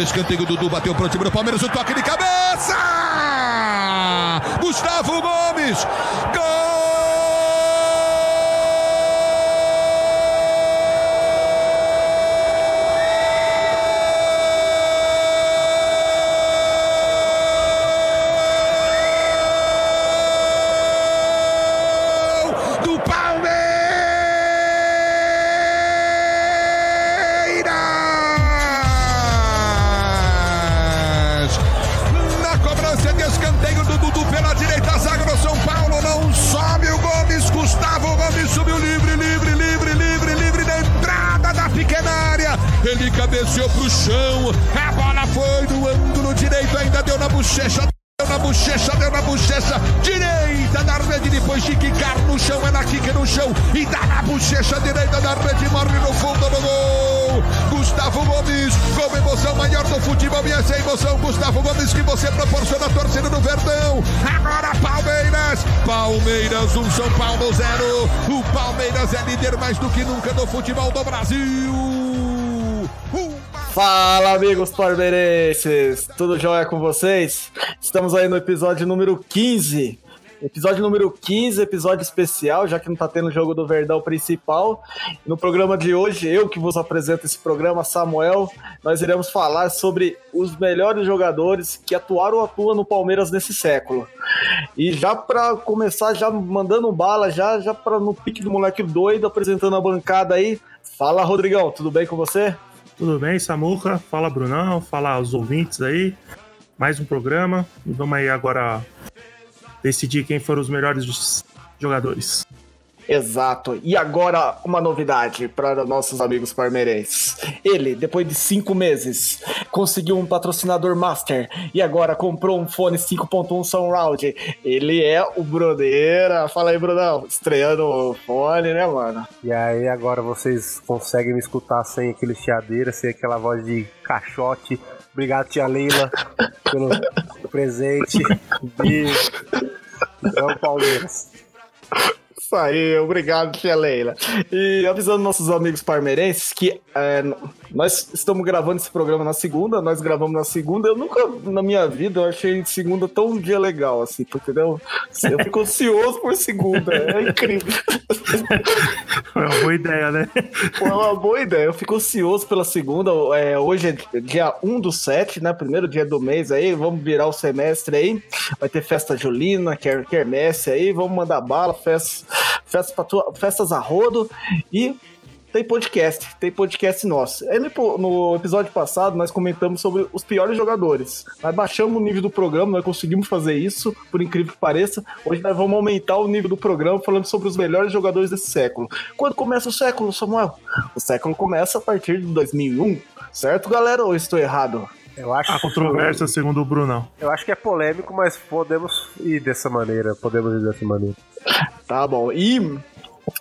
Escanteio, Dudu bateu pro time do Palmeiras, o toque de cabeça! Gustavo Gomes! Gol! Amigos palmeirenses! Tudo jóia com vocês? Estamos aí no episódio número 15. Episódio número 15, episódio especial, já que não tá tendo o jogo do Verdão principal. No programa de hoje, eu que vos apresento esse programa, Samuel, nós iremos falar sobre os melhores jogadores que atuaram ou atuam no Palmeiras nesse século. E já para começar, já mandando bala, já, já para no pique do moleque doido, apresentando a bancada aí. Fala, Rodrigão, tudo bem com você? Tudo bem, Samuca? Fala, Brunão. Fala aos ouvintes aí. Mais um programa. E vamos aí agora decidir quem foram os melhores jogadores. Exato. E agora uma novidade para nossos amigos palmeirenses. Ele, depois de cinco meses, conseguiu um patrocinador master e agora comprou um fone 5.1 Surround. Ele é o Brodeira. Fala aí, Brunão. Estreando o fone, né, mano? E aí agora vocês conseguem me escutar sem aquele chiadeira, sem aquela voz de caixote. Obrigado, tia Leila, pelo presente. Beijo. Vamos, Palmeiras. Isso aí, obrigado, tia Leila. E avisando nossos amigos parmeirenses que é, nós estamos gravando esse programa na segunda, nós gravamos na segunda. Eu nunca, na minha vida, eu achei segunda tão um dia legal, assim, entendeu? Eu fico ansioso por segunda, é incrível. Foi uma boa ideia, né? Foi uma boa ideia, eu fico ansioso pela segunda. É, hoje é dia 1 do 7, né? Primeiro dia do mês aí, vamos virar o semestre aí. Vai ter festa julina, quer, quermesse aí, vamos mandar bala, festa festas, tua, festas a rodo e tem podcast, tem podcast nosso. Aí no episódio passado nós comentamos sobre os piores jogadores. Nós baixamos o nível do programa, nós conseguimos fazer isso, por incrível que pareça. Hoje nós vamos aumentar o nível do programa falando sobre os melhores jogadores desse século. Quando começa o século, Samuel? O século começa a partir de 2001, certo, galera? Ou estou errado? Eu acho. A controvérsia, segundo o Brunão. Eu acho que é polêmico, mas podemos ir dessa maneira. Podemos ir dessa maneira. Tá bom. E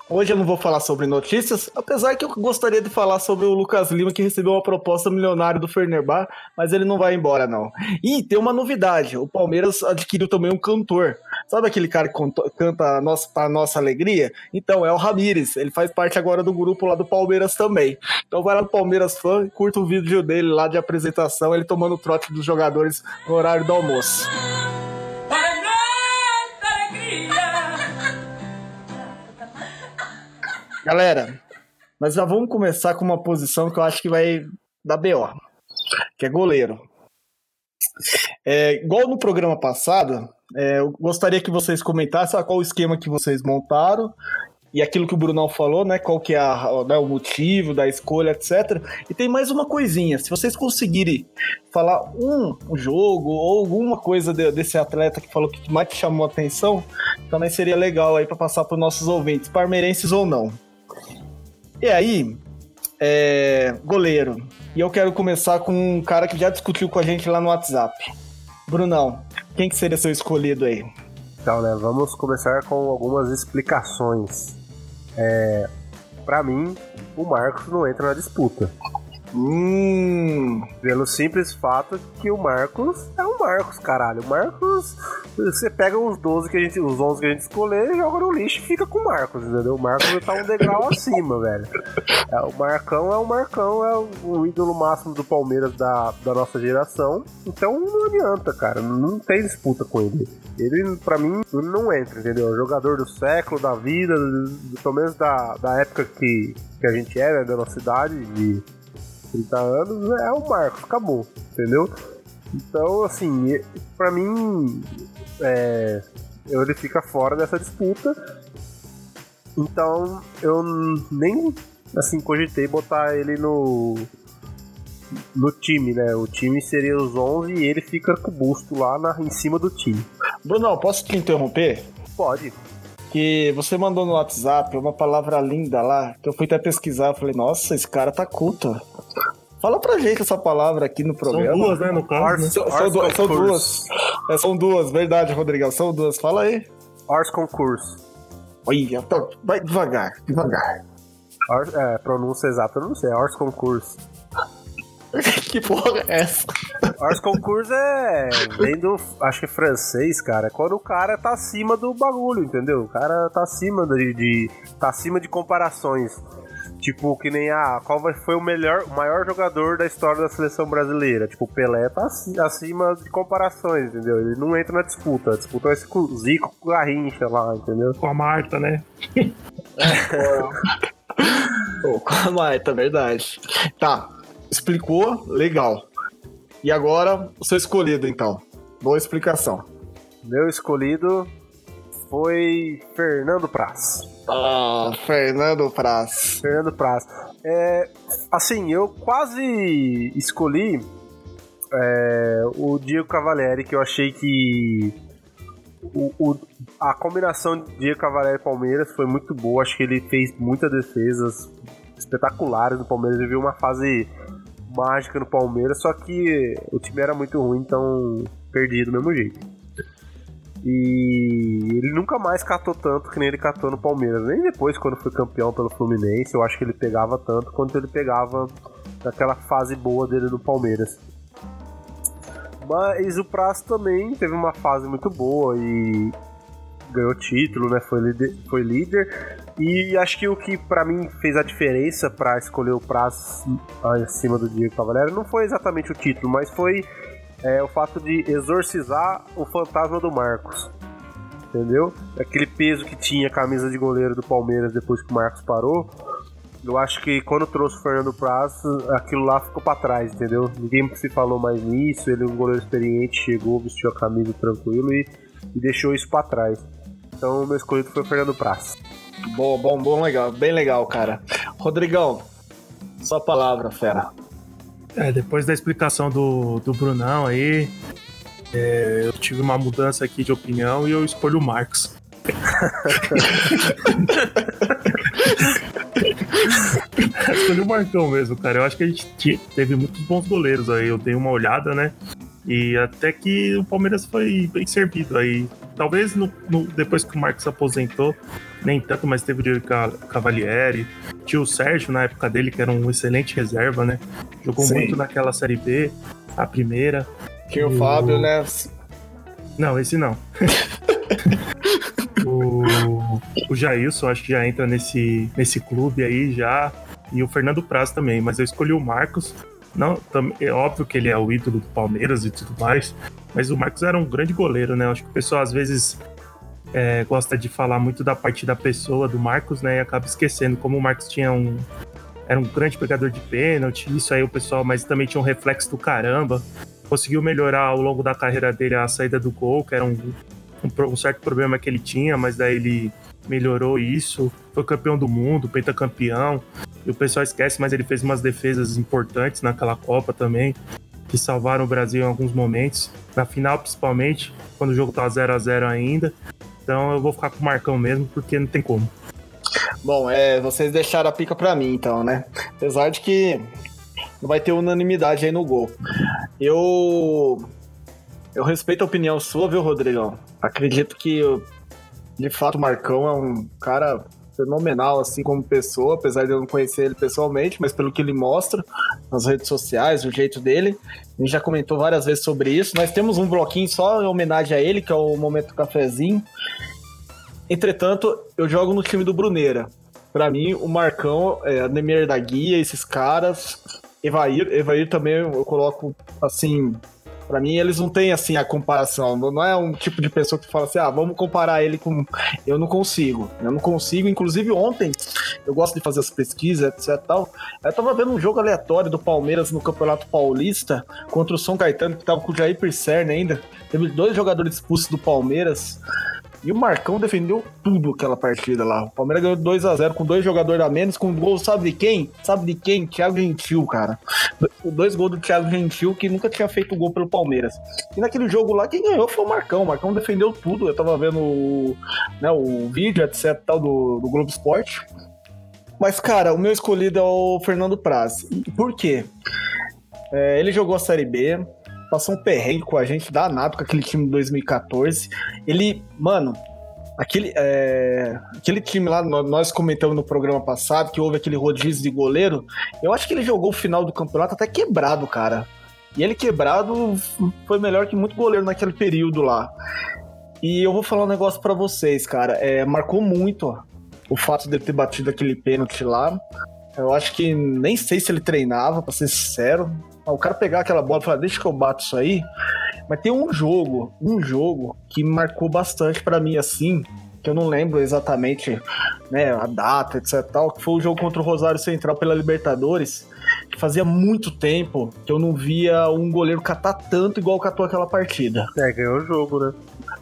Hoje eu não vou falar sobre notícias, apesar que eu gostaria de falar sobre o Lucas Lima que recebeu uma proposta milionária do Fernerbar, mas ele não vai embora não. E tem uma novidade, o Palmeiras adquiriu também um cantor. Sabe aquele cara que canta a nossa, a nossa alegria? Então, é o Ramires. Ele faz parte agora do grupo lá do Palmeiras também. Então vai lá no Palmeiras Fã, curta o vídeo dele lá de apresentação, ele tomando o trote dos jogadores no horário do almoço. Galera, nós já vamos começar com uma posição que eu acho que vai dar BO, que é goleiro. É, igual no programa passado, é, eu gostaria que vocês comentassem qual o esquema que vocês montaram e aquilo que o Brunão falou, né? Qual que é a, né, o motivo da escolha, etc. E tem mais uma coisinha. Se vocês conseguirem falar um, um jogo ou alguma coisa de, desse atleta que falou que mais te chamou a atenção, também seria legal aí para passar para os nossos ouvintes, parmeirenses ou não. E aí, é, goleiro. E eu quero começar com um cara que já discutiu com a gente lá no WhatsApp. Brunão, quem que seria seu escolhido aí? Então, né, vamos começar com algumas explicações. É, para mim, o Marcos não entra na disputa. Hum. Pelo simples fato que o Marcos é o Marcos, caralho. O Marcos, você pega os 12 que a gente, os 11 que a gente escolher, joga no lixo e fica com o Marcos, entendeu? O Marcos tá um degrau acima, velho. É, o Marcão é o Marcão, é o, o ídolo máximo do Palmeiras da, da nossa geração. Então não adianta, cara. Não tem disputa com ele. Ele, pra mim, não entra, entendeu? É jogador do século, da vida, pelo menos da, da época que, que a gente era, né, da nossa idade, de 30 anos, é o Marcos, acabou, entendeu? Então, assim, pra mim, é, ele fica fora dessa disputa. Então, eu nem, assim, cogitei botar ele no, no time, né? O time seria os 11 e ele fica com o busto lá na, em cima do time. Bruno, posso te interromper? Pode. Que você mandou no WhatsApp uma palavra linda lá, que eu fui até pesquisar, falei, nossa, esse cara tá culto. Fala pra gente essa palavra aqui no programa. São duas, né, no caso. Né? São, são, du são duas. É, são duas, verdade, Rodrigão. São duas. Fala aí. Ars Concurso. Olha, vai devagar, devagar. Ars, é, pronúncia exata, eu não sei. Ars Concurso. que porra é essa? Ars Concurso é. Vem do. Acho que é francês, cara. É quando o cara tá acima do bagulho, entendeu? O cara tá acima de. de tá acima de comparações. Tipo, que nem a. Qual foi o melhor, o maior jogador da história da seleção brasileira? Tipo, o Pelé tá acima de comparações, entendeu? Ele não entra na disputa. A disputa vai ser com o Zico, com o Garrincha lá, entendeu? Com a Marta, né? oh, com a Marta, verdade. Tá, explicou, legal. E agora, o seu escolhido, então. Boa explicação. Meu escolhido foi Fernando Praz. Ah, Fernando Praz. Fernando Praz. É, assim, eu quase escolhi é, o Diego Cavalieri, que eu achei que o, o, a combinação de Diego Cavalieri e Palmeiras foi muito boa. Acho que ele fez muitas defesas espetaculares no Palmeiras. Ele viu uma fase mágica no Palmeiras, só que o time era muito ruim, então perdi do mesmo jeito. E ele nunca mais catou tanto que nem ele catou no Palmeiras. Nem depois, quando foi campeão pelo Fluminense, eu acho que ele pegava tanto quanto ele pegava naquela fase boa dele no Palmeiras. Mas o Prazo também teve uma fase muito boa e ganhou título, né? Foi líder, foi líder. E acho que o que para mim fez a diferença para escolher o Prazo acima do Diego Cavalieri não foi exatamente o título, mas foi é, o fato de exorcizar o fantasma do Marcos. Entendeu? Aquele peso que tinha a camisa de goleiro do Palmeiras depois que o Marcos parou. Eu acho que quando trouxe o Fernando Praz, aquilo lá ficou para trás, entendeu? Ninguém se falou mais nisso. Ele, um goleiro experiente, chegou, vestiu a camisa tranquilo e, e deixou isso para trás. Então, o meu escolhido foi o Fernando Praz. Bom, bom, bom, legal, bem legal, cara. Rodrigão, sua palavra, fera. É, depois da explicação do, do Brunão aí, é, eu tive uma mudança aqui de opinião e eu escolho o Marcos. escolhi o Marcão mesmo, cara. Eu acho que a gente teve muitos bons goleiros aí. Eu dei uma olhada, né? E até que o Palmeiras foi bem servido aí. Talvez no, no, depois que o Marcos aposentou, nem tanto, mas teve o Diego Cavalieri. Tinha o Sérgio na época dele, que era um excelente reserva, né? Jogou Sim. muito naquela Série B, a primeira. Tinha o, o Fábio, né? Não, esse não. o, o Jailson acho que já entra nesse, nesse clube aí já. E o Fernando Praz também, mas eu escolhi o Marcos. Não, é óbvio que ele é o ídolo do Palmeiras e tudo mais, mas o Marcos era um grande goleiro, né? Acho que o pessoal às vezes é, gosta de falar muito da parte da pessoa do Marcos, né? E acaba esquecendo como o Marcos tinha um era um grande pegador de pênalti, isso aí o pessoal, mas também tinha um reflexo do caramba. Conseguiu melhorar ao longo da carreira dele a saída do gol, que era um, um, um certo problema que ele tinha, mas daí ele melhorou isso. Foi campeão do mundo, pentacampeão. E o pessoal esquece, mas ele fez umas defesas importantes naquela Copa também, que salvaram o Brasil em alguns momentos. Na final, principalmente, quando o jogo tava 0 a 0 ainda. Então eu vou ficar com o Marcão mesmo, porque não tem como. Bom, é, vocês deixaram a pica pra mim, então, né? Apesar de que não vai ter unanimidade aí no gol. Eu. Eu respeito a opinião sua, viu, Rodrigão? Acredito que, de fato, o Marcão é um cara fenomenal, assim, como pessoa, apesar de eu não conhecer ele pessoalmente, mas pelo que ele mostra nas redes sociais, o jeito dele. A gente já comentou várias vezes sobre isso. Nós temos um bloquinho só em homenagem a ele, que é o Momento Cafezinho. Entretanto, eu jogo no time do Bruneira. Para mim, o Marcão, é, Ademir da Guia, esses caras, Evair, Evair também eu coloco assim, Pra mim, eles não têm, assim, a comparação. Não é um tipo de pessoa que fala assim, ah, vamos comparar ele com. Eu não consigo. Eu não consigo. Inclusive, ontem, eu gosto de fazer as pesquisas, etc. Tal. Eu tava vendo um jogo aleatório do Palmeiras no Campeonato Paulista contra o São Caetano, que tava com o Jair Pisserni ainda. Teve dois jogadores expulsos do Palmeiras. E o Marcão defendeu tudo aquela partida lá. O Palmeiras ganhou 2 a 0 com dois jogadores a menos, com gol, sabe de quem? Sabe de quem? Thiago Gentil, cara. Dois gols do Thiago Gentil, que nunca tinha feito gol pelo Palmeiras. E naquele jogo lá, quem ganhou foi o Marcão. O Marcão defendeu tudo. Eu tava vendo o, né, o vídeo, etc, tal, do, do Globo Esporte. Mas, cara, o meu escolhido é o Fernando Praz. Por quê? É, ele jogou a Série B, passou um perrengue com a gente danado com aquele time de 2014. Ele, mano, aquele, é, aquele time lá, nós comentamos no programa passado que houve aquele rodízio de goleiro. Eu acho que ele jogou o final do campeonato até quebrado, cara. E ele quebrado foi melhor que muito goleiro naquele período lá. E eu vou falar um negócio para vocês, cara. É, marcou muito ó, o fato de ele ter batido aquele pênalti lá. Eu acho que nem sei se ele treinava, pra ser sincero. O cara pegar aquela bola e falar, deixa que eu bato isso aí. Mas tem um jogo, um jogo que marcou bastante para mim assim, que eu não lembro exatamente né, a data, etc. Tal, que foi o jogo contra o Rosário Central pela Libertadores. Que fazia muito tempo que eu não via um goleiro catar tanto igual catou aquela partida. É, ganhou o jogo, né?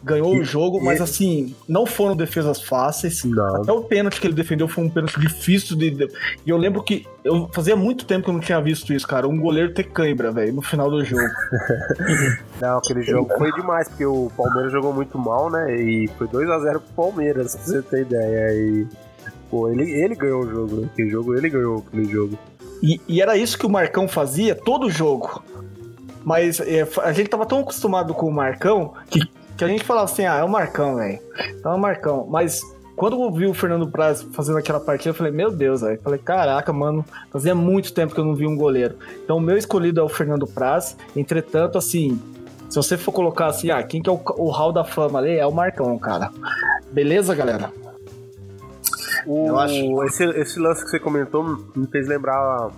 Ganhou e, o jogo, mas assim, não foram defesas fáceis. Não. Até o pênalti que ele defendeu foi um pênalti difícil de. E eu lembro que eu fazia muito tempo que eu não tinha visto isso, cara. Um goleiro ter cãibra, velho, no final do jogo. não, aquele jogo foi demais, porque o Palmeiras jogou muito mal, né? E foi 2 a 0 pro Palmeiras, pra você ter ideia. E. Pô, ele, ele ganhou o jogo, né? Aquele jogo, ele ganhou aquele jogo. E, e era isso que o Marcão fazia todo jogo. Mas é, a gente tava tão acostumado com o Marcão que que a gente falava assim, ah, é o Marcão, velho. Então é o Marcão. Mas quando eu vi o Fernando Praz fazendo aquela partida, eu falei, meu Deus, velho. Falei, caraca, mano, fazia muito tempo que eu não vi um goleiro. Então o meu escolhido é o Fernando Praz. Entretanto, assim, se você for colocar assim, ah, quem que é o, o hall da fama ali? É o Marcão, cara. Beleza, galera? O, eu acho... esse, esse lance que você comentou me fez lembrar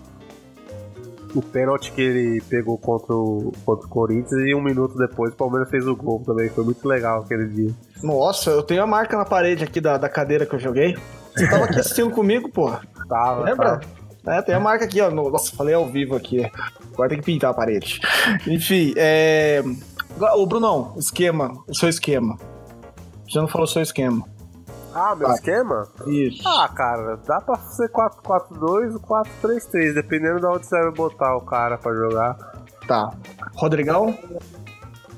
o pênalti que ele pegou contra o, contra o Corinthians e um minuto depois o Palmeiras fez o gol também. Foi muito legal aquele dia. Nossa, eu tenho a marca na parede aqui da, da cadeira que eu joguei. Você tava aqui assistindo comigo, pô. Tava. Lembra? Tava. É, tem a marca aqui, ó. Nossa, falei ao vivo aqui. Agora tem que pintar a parede. Enfim, é. Ô, Brunão, esquema. O seu esquema. Você não falou o seu esquema. Ah, meu ah, esquema? Isso. Ah, cara, dá pra ser 4-4-2 ou 4-3-3, dependendo de onde você vai botar o cara pra jogar. Tá. Rodrigão?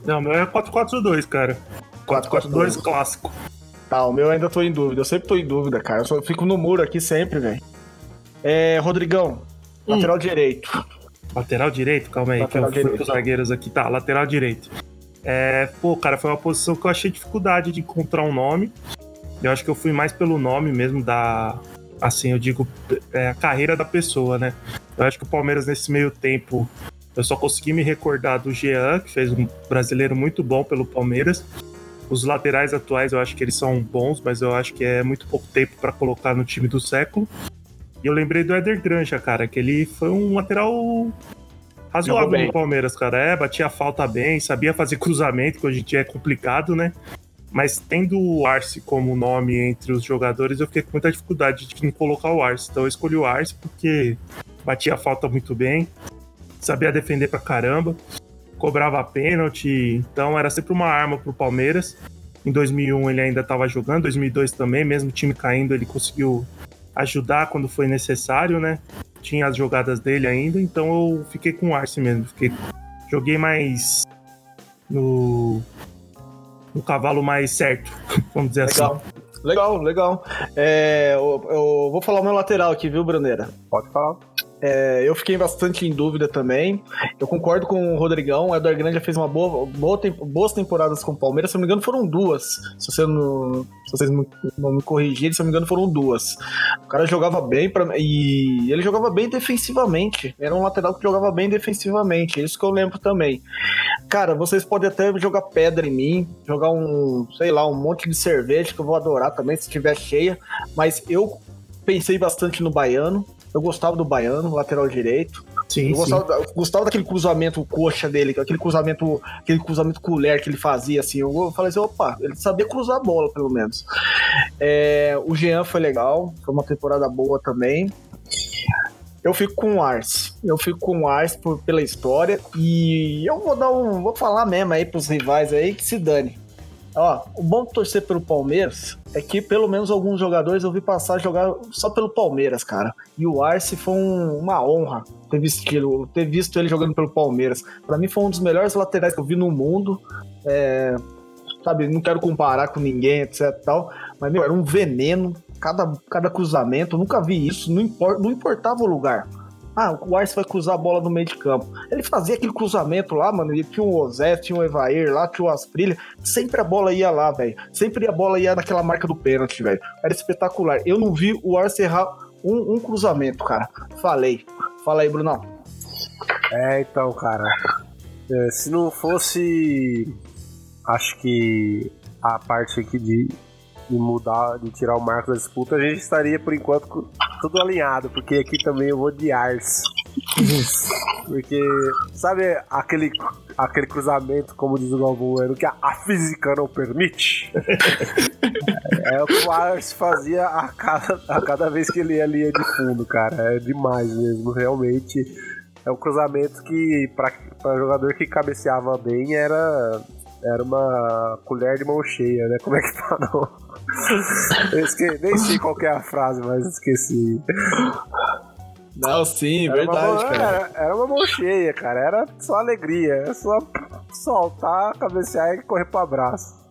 Não, meu é 4-4-2, cara. 4-4-2 clássico. Tá, o meu ainda tô em dúvida. Eu sempre tô em dúvida, cara. Eu só fico no muro aqui sempre, velho. É, Rodrigão, hum. lateral direito. Lateral direito? Calma aí, lateral que eu fui com os zagueiros aqui. Tá, lateral direito. É, pô, cara, foi uma posição que eu achei dificuldade de encontrar um nome. Eu acho que eu fui mais pelo nome mesmo da. Assim, eu digo, é, a carreira da pessoa, né? Eu acho que o Palmeiras, nesse meio tempo, eu só consegui me recordar do Jean, que fez um brasileiro muito bom pelo Palmeiras. Os laterais atuais eu acho que eles são bons, mas eu acho que é muito pouco tempo para colocar no time do século. E eu lembrei do Éder Granja, cara, que ele foi um lateral razoável no Palmeiras, cara. É, batia a falta bem, sabia fazer cruzamento, que hoje em dia é complicado, né? Mas tendo o Arce como nome entre os jogadores, eu fiquei com muita dificuldade de colocar o Arce. Então eu escolhi o Arce porque batia a falta muito bem, sabia defender pra caramba, cobrava pênalti, então era sempre uma arma pro Palmeiras. Em 2001 ele ainda estava jogando, 2002 também, mesmo time caindo, ele conseguiu ajudar quando foi necessário, né? Tinha as jogadas dele ainda, então eu fiquei com o Arce mesmo. Fiquei, joguei mais no um cavalo mais certo, vamos dizer legal. assim. Legal, legal. É, eu, eu, vou falar o meu lateral aqui, viu, Bruneira? Pode falar. É, eu fiquei bastante em dúvida também. Eu concordo com o Rodrigão. O Eduardo Grande já fez uma boa, boa boas temporadas com o Palmeiras. Se não me engano, foram duas. Se, você não, se vocês não me corrigirem, se não me engano, foram duas. O cara jogava bem pra, e ele jogava bem defensivamente. Era um lateral que jogava bem defensivamente. Isso que eu lembro também. Cara, vocês podem até jogar pedra em mim, jogar um, sei lá, um monte de cerveja que eu vou adorar também se estiver cheia. Mas eu pensei bastante no Baiano. Eu gostava do Baiano, lateral direito. Sim, eu gostava, sim. gostava, daquele cruzamento coxa dele, aquele cruzamento, aquele cruzamento colher que ele fazia, assim. Eu falei assim, opa, ele sabia cruzar a bola, pelo menos. É, o Jean foi legal, foi uma temporada boa também. Eu fico com o Ars. Eu fico com o Ars por, pela história. E eu vou dar um. Vou falar mesmo aí pros rivais aí que se dane. Ó, o bom de torcer pelo Palmeiras é que pelo menos alguns jogadores eu vi passar a jogar só pelo Palmeiras, cara. E o Arce foi um, uma honra ter visto, ele, ter visto ele jogando pelo Palmeiras. Para mim foi um dos melhores laterais que eu vi no mundo. É, sabe, não quero comparar com ninguém, etc tal, mas meu, era um veneno. Cada, cada cruzamento, nunca vi isso, não, import, não importava o lugar. Ah, o Arce vai cruzar a bola no meio de campo. Ele fazia aquele cruzamento lá, mano. E tinha o Ozé, tinha o Evair lá, tinha o Asprilha. Sempre a bola ia lá, velho. Sempre a bola ia naquela marca do pênalti, velho. Era espetacular. Eu não vi o Arce errar um, um cruzamento, cara. Falei. Fala aí, Brunão. É, então, cara. É, se não fosse. Acho que a parte aqui de, de mudar, de tirar o marco da disputa, a gente estaria por enquanto tudo alinhado, porque aqui também eu vou de Ars. porque, sabe aquele, aquele cruzamento, como diz o Galvão que a, a física não permite? é, o que o Ars fazia a cada, a cada vez que ele ia linha de fundo, cara. É demais mesmo, realmente. É um cruzamento que, para jogador que cabeceava bem, era era uma colher de mão cheia, né? Como é que fala? esque... Nem sei qual é a frase, mas esqueci. Não, sim, era verdade, uma, cara. Era, era, uma mão cheia, cara. Era só alegria. Era só soltar, cabecear e correr pro abraço.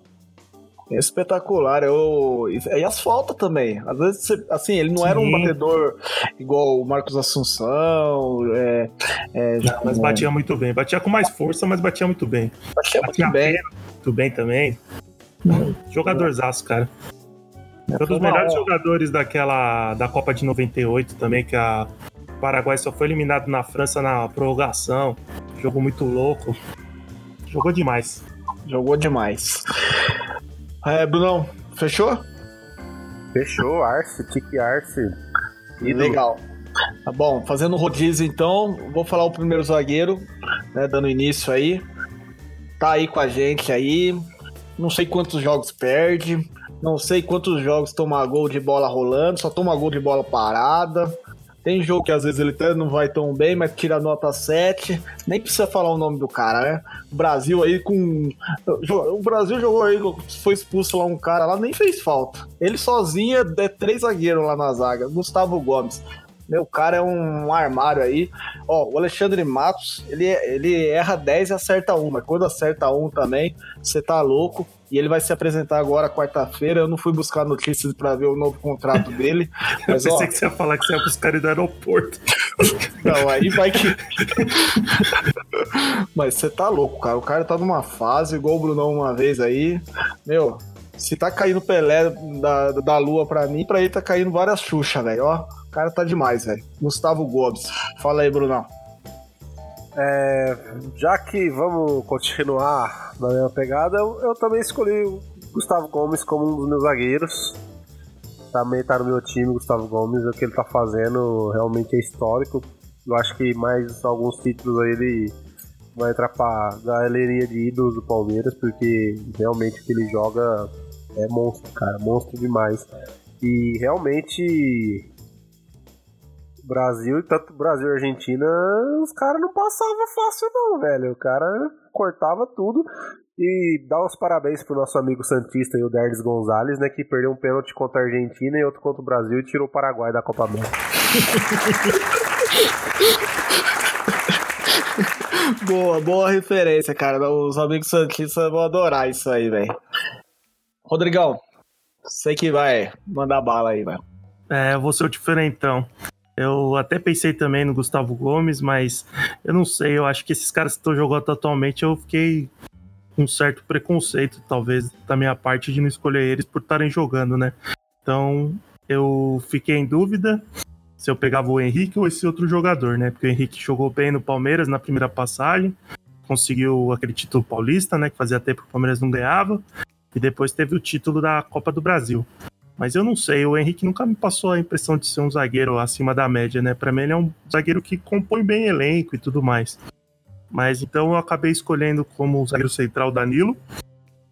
Espetacular. Eu... E as faltas também. Às vezes, assim, ele não Sim. era um batedor igual o Marcos Assunção. É, é, mas batia muito bem. Batia com mais força, mas batia muito bem. Batia, batia muito bem. Muito bem também. Jogadorzaço, cara. Foi um dos melhores jogadores daquela da Copa de 98 também, que a Paraguai só foi eliminado na França na prorrogação. Jogo muito louco. Jogou demais. Jogou demais. É, Brunão, fechou? Fechou, Arce, Tique Arce. Legal. Tá bom, fazendo rodízio então, vou falar o primeiro zagueiro, né, dando início aí. Tá aí com a gente aí, não sei quantos jogos perde, não sei quantos jogos toma gol de bola rolando, só toma gol de bola parada. Tem jogo que às vezes ele até não vai tão bem, mas tira nota 7. Nem precisa falar o nome do cara, né? O Brasil aí com. O Brasil jogou aí, foi expulso lá um cara lá, nem fez falta. Ele sozinho é três zagueiros lá na zaga. Gustavo Gomes. Meu cara é um armário aí. Ó, o Alexandre Matos, ele, ele erra 10 e acerta uma. Quando acerta um também, você tá louco. E ele vai se apresentar agora quarta-feira. Eu não fui buscar notícias para ver o novo contrato dele. Mas, Eu pensei ó, que você ia falar que você ia buscar ele no aeroporto. Não, aí vai que. mas você tá louco, cara. O cara tá numa fase, igual o Brunão uma vez aí. Meu, se tá caindo Pelé da, da lua pra mim, pra ele tá caindo várias Xuxa, velho. Ó, o cara tá demais, velho. Gustavo Gomes. Fala aí, Brunão. É, já que vamos continuar na mesma pegada, eu, eu, também escolhi o Gustavo Gomes como um dos meus zagueiros. Também tá no meu time, Gustavo Gomes. O que ele tá fazendo realmente é histórico. Eu acho que mais alguns títulos aí ele vai entrar pra galeria de ídolos do Palmeiras, porque realmente o que ele joga é monstro, cara, monstro demais. E realmente Brasil, tanto Brasil e Argentina, os caras não passavam fácil não, velho. O cara cortava tudo. E dá os parabéns pro nosso amigo Santista e o Derdes Gonzalez, né? Que perdeu um pênalti contra a Argentina e outro contra o Brasil e tirou o Paraguai da Copa América. boa, boa referência, cara. Os amigos Santistas vão adorar isso aí, velho. Rodrigão, sei que vai mandar bala aí, velho. É, eu vou ser o diferentão. Eu até pensei também no Gustavo Gomes, mas eu não sei, eu acho que esses caras que estão jogando atualmente, eu fiquei com um certo preconceito, talvez, da minha parte, de não escolher eles por estarem jogando, né? Então, eu fiquei em dúvida se eu pegava o Henrique ou esse outro jogador, né? Porque o Henrique jogou bem no Palmeiras na primeira passagem, conseguiu aquele título paulista, né? Que fazia tempo que o Palmeiras não ganhava, e depois teve o título da Copa do Brasil. Mas eu não sei, o Henrique nunca me passou a impressão de ser um zagueiro acima da média, né? Para mim ele é um zagueiro que compõe bem elenco e tudo mais. Mas então eu acabei escolhendo como zagueiro central Danilo,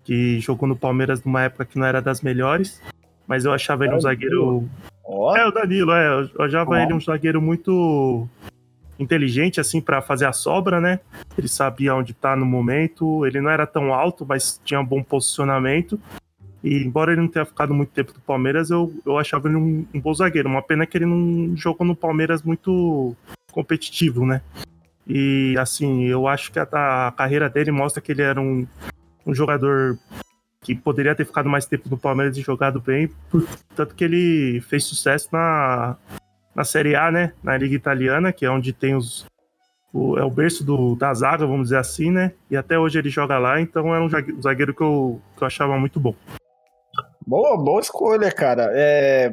que jogou no Palmeiras numa época que não era das melhores, mas eu achava ele um zagueiro. Ó, É, o Danilo, é, eu achava Ó. ele um zagueiro muito inteligente, assim, para fazer a sobra, né? Ele sabia onde tá no momento, ele não era tão alto, mas tinha um bom posicionamento. E embora ele não tenha ficado muito tempo no Palmeiras, eu, eu achava ele um, um bom zagueiro. Uma pena que ele não jogou no Palmeiras muito competitivo, né? E assim, eu acho que a, a carreira dele mostra que ele era um, um jogador que poderia ter ficado mais tempo no Palmeiras e jogado bem, tanto que ele fez sucesso na, na Série A, né? Na Liga Italiana, que é onde tem os. O, é o berço do, da zaga, vamos dizer assim, né? E até hoje ele joga lá, então era um zague- um zagueiro que eu, que eu achava muito bom. Boa, boa escolha, cara. É...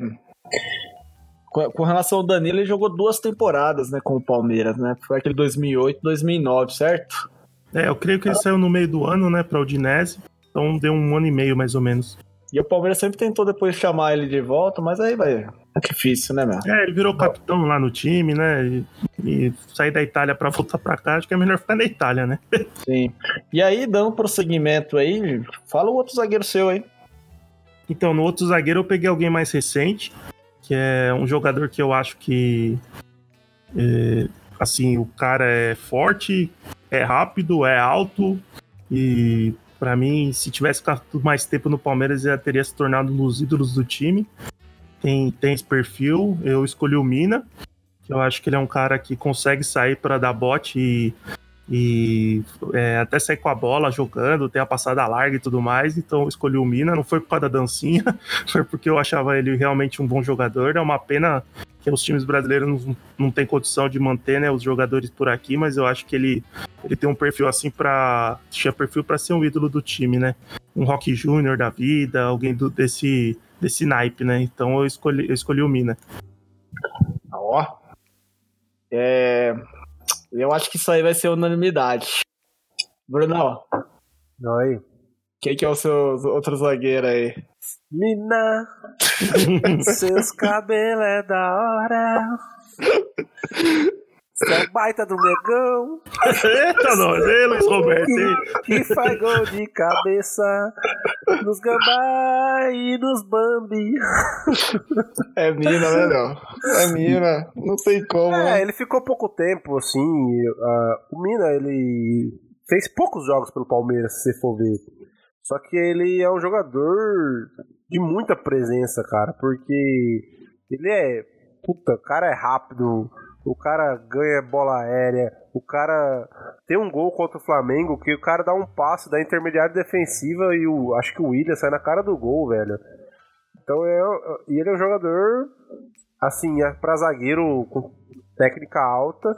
Com, relação ao Danilo, ele jogou duas temporadas, né, com o Palmeiras, né? Foi aquele 2008, 2009, certo? É, eu creio que ele saiu no meio do ano, né, pra Udinese, então deu um ano e meio mais ou menos. E o Palmeiras sempre tentou depois chamar ele de volta, mas aí vai. É difícil, né, meu? É, ele virou capitão lá no time, né? E, e sair da Itália pra voltar pra cá, acho que é melhor ficar na Itália, né? Sim. E aí, dando prosseguimento aí, fala o outro zagueiro seu aí. Então, no outro zagueiro eu peguei alguém mais recente, que é um jogador que eu acho que. é, assim, o cara é forte, é rápido, é alto e. Pra mim, se tivesse ficado mais tempo no Palmeiras, ele já teria se tornado um dos ídolos do time. Tem, tem esse perfil. Eu escolhi o Mina, que eu acho que ele é um cara que consegue sair para dar bote e, e é, até sair com a bola jogando, tem a passada larga e tudo mais. Então escolhi o Mina. Não foi por causa da dancinha, foi porque eu achava ele realmente um bom jogador. É uma pena que os times brasileiros não, não têm condição de manter né, os jogadores por aqui, mas eu acho que ele, ele tem um perfil assim para tinha perfil para ser um ídolo do time, né? Um Rock Júnior da vida, alguém do, desse desse naipe, né? Então eu escolhi eu escolhi o Mina. Ó. É... Eu acho que isso aí vai ser unanimidade. Bruno, Oi. quem que é o seu outro zagueiro aí? Mina, seus cabelos é da hora. Você é baita do negão Eita, nós, ei, Luiz Roberto, hein? que faz gol de cabeça nos gambá e nos bambi. É Mina, né, não? É Mina. Não tem como, É, né? ele ficou pouco tempo, assim. ah, o Mina, ele fez poucos jogos pelo Palmeiras, se você for ver. Só que ele é um jogador de muita presença, cara, porque ele é. Puta, o cara é rápido, o cara ganha bola aérea, o cara tem um gol contra o Flamengo que o cara dá um passe da intermediária defensiva e o, acho que o William sai na cara do gol, velho. Então é. E ele é um jogador assim, é pra zagueiro com técnica alta.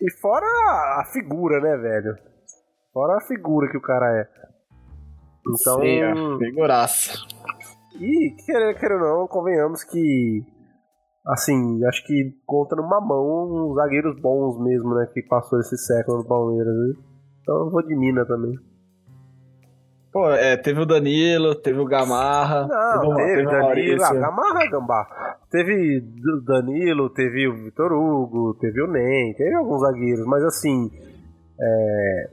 E fora a figura, né, velho? Fora a figura que o cara é. Então. Sim, é. Figuraça. E querer ou não, convenhamos que. Assim, acho que conta numa mão uns zagueiros bons mesmo, né? Que passou esse século no Palmeiras, né? Então eu vou de Mina também. Pô, é, teve o Danilo, teve o Gamarra. Não, teve, o Danilo. Ah, Gamarra, Gambá. Teve o Danilo, teve o Vitor Hugo, teve o Nem, teve alguns zagueiros, mas assim. É,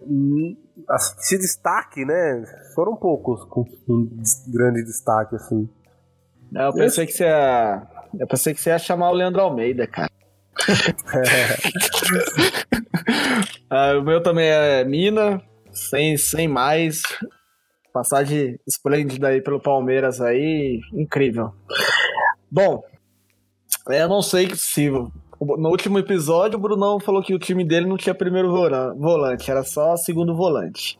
esse destaque, né? Foram poucos com um grande destaque, assim. Não, eu pensei que você ia. Eu pensei que você ia chamar o Leandro Almeida, cara. Ah, o meu também é Mina, sem, sem mais. Passagem esplêndida aí pelo Palmeiras aí, incrível. Bom, eu não sei se. No último episódio, o Brunão falou que o time dele não tinha primeiro vola- volante, era só segundo volante.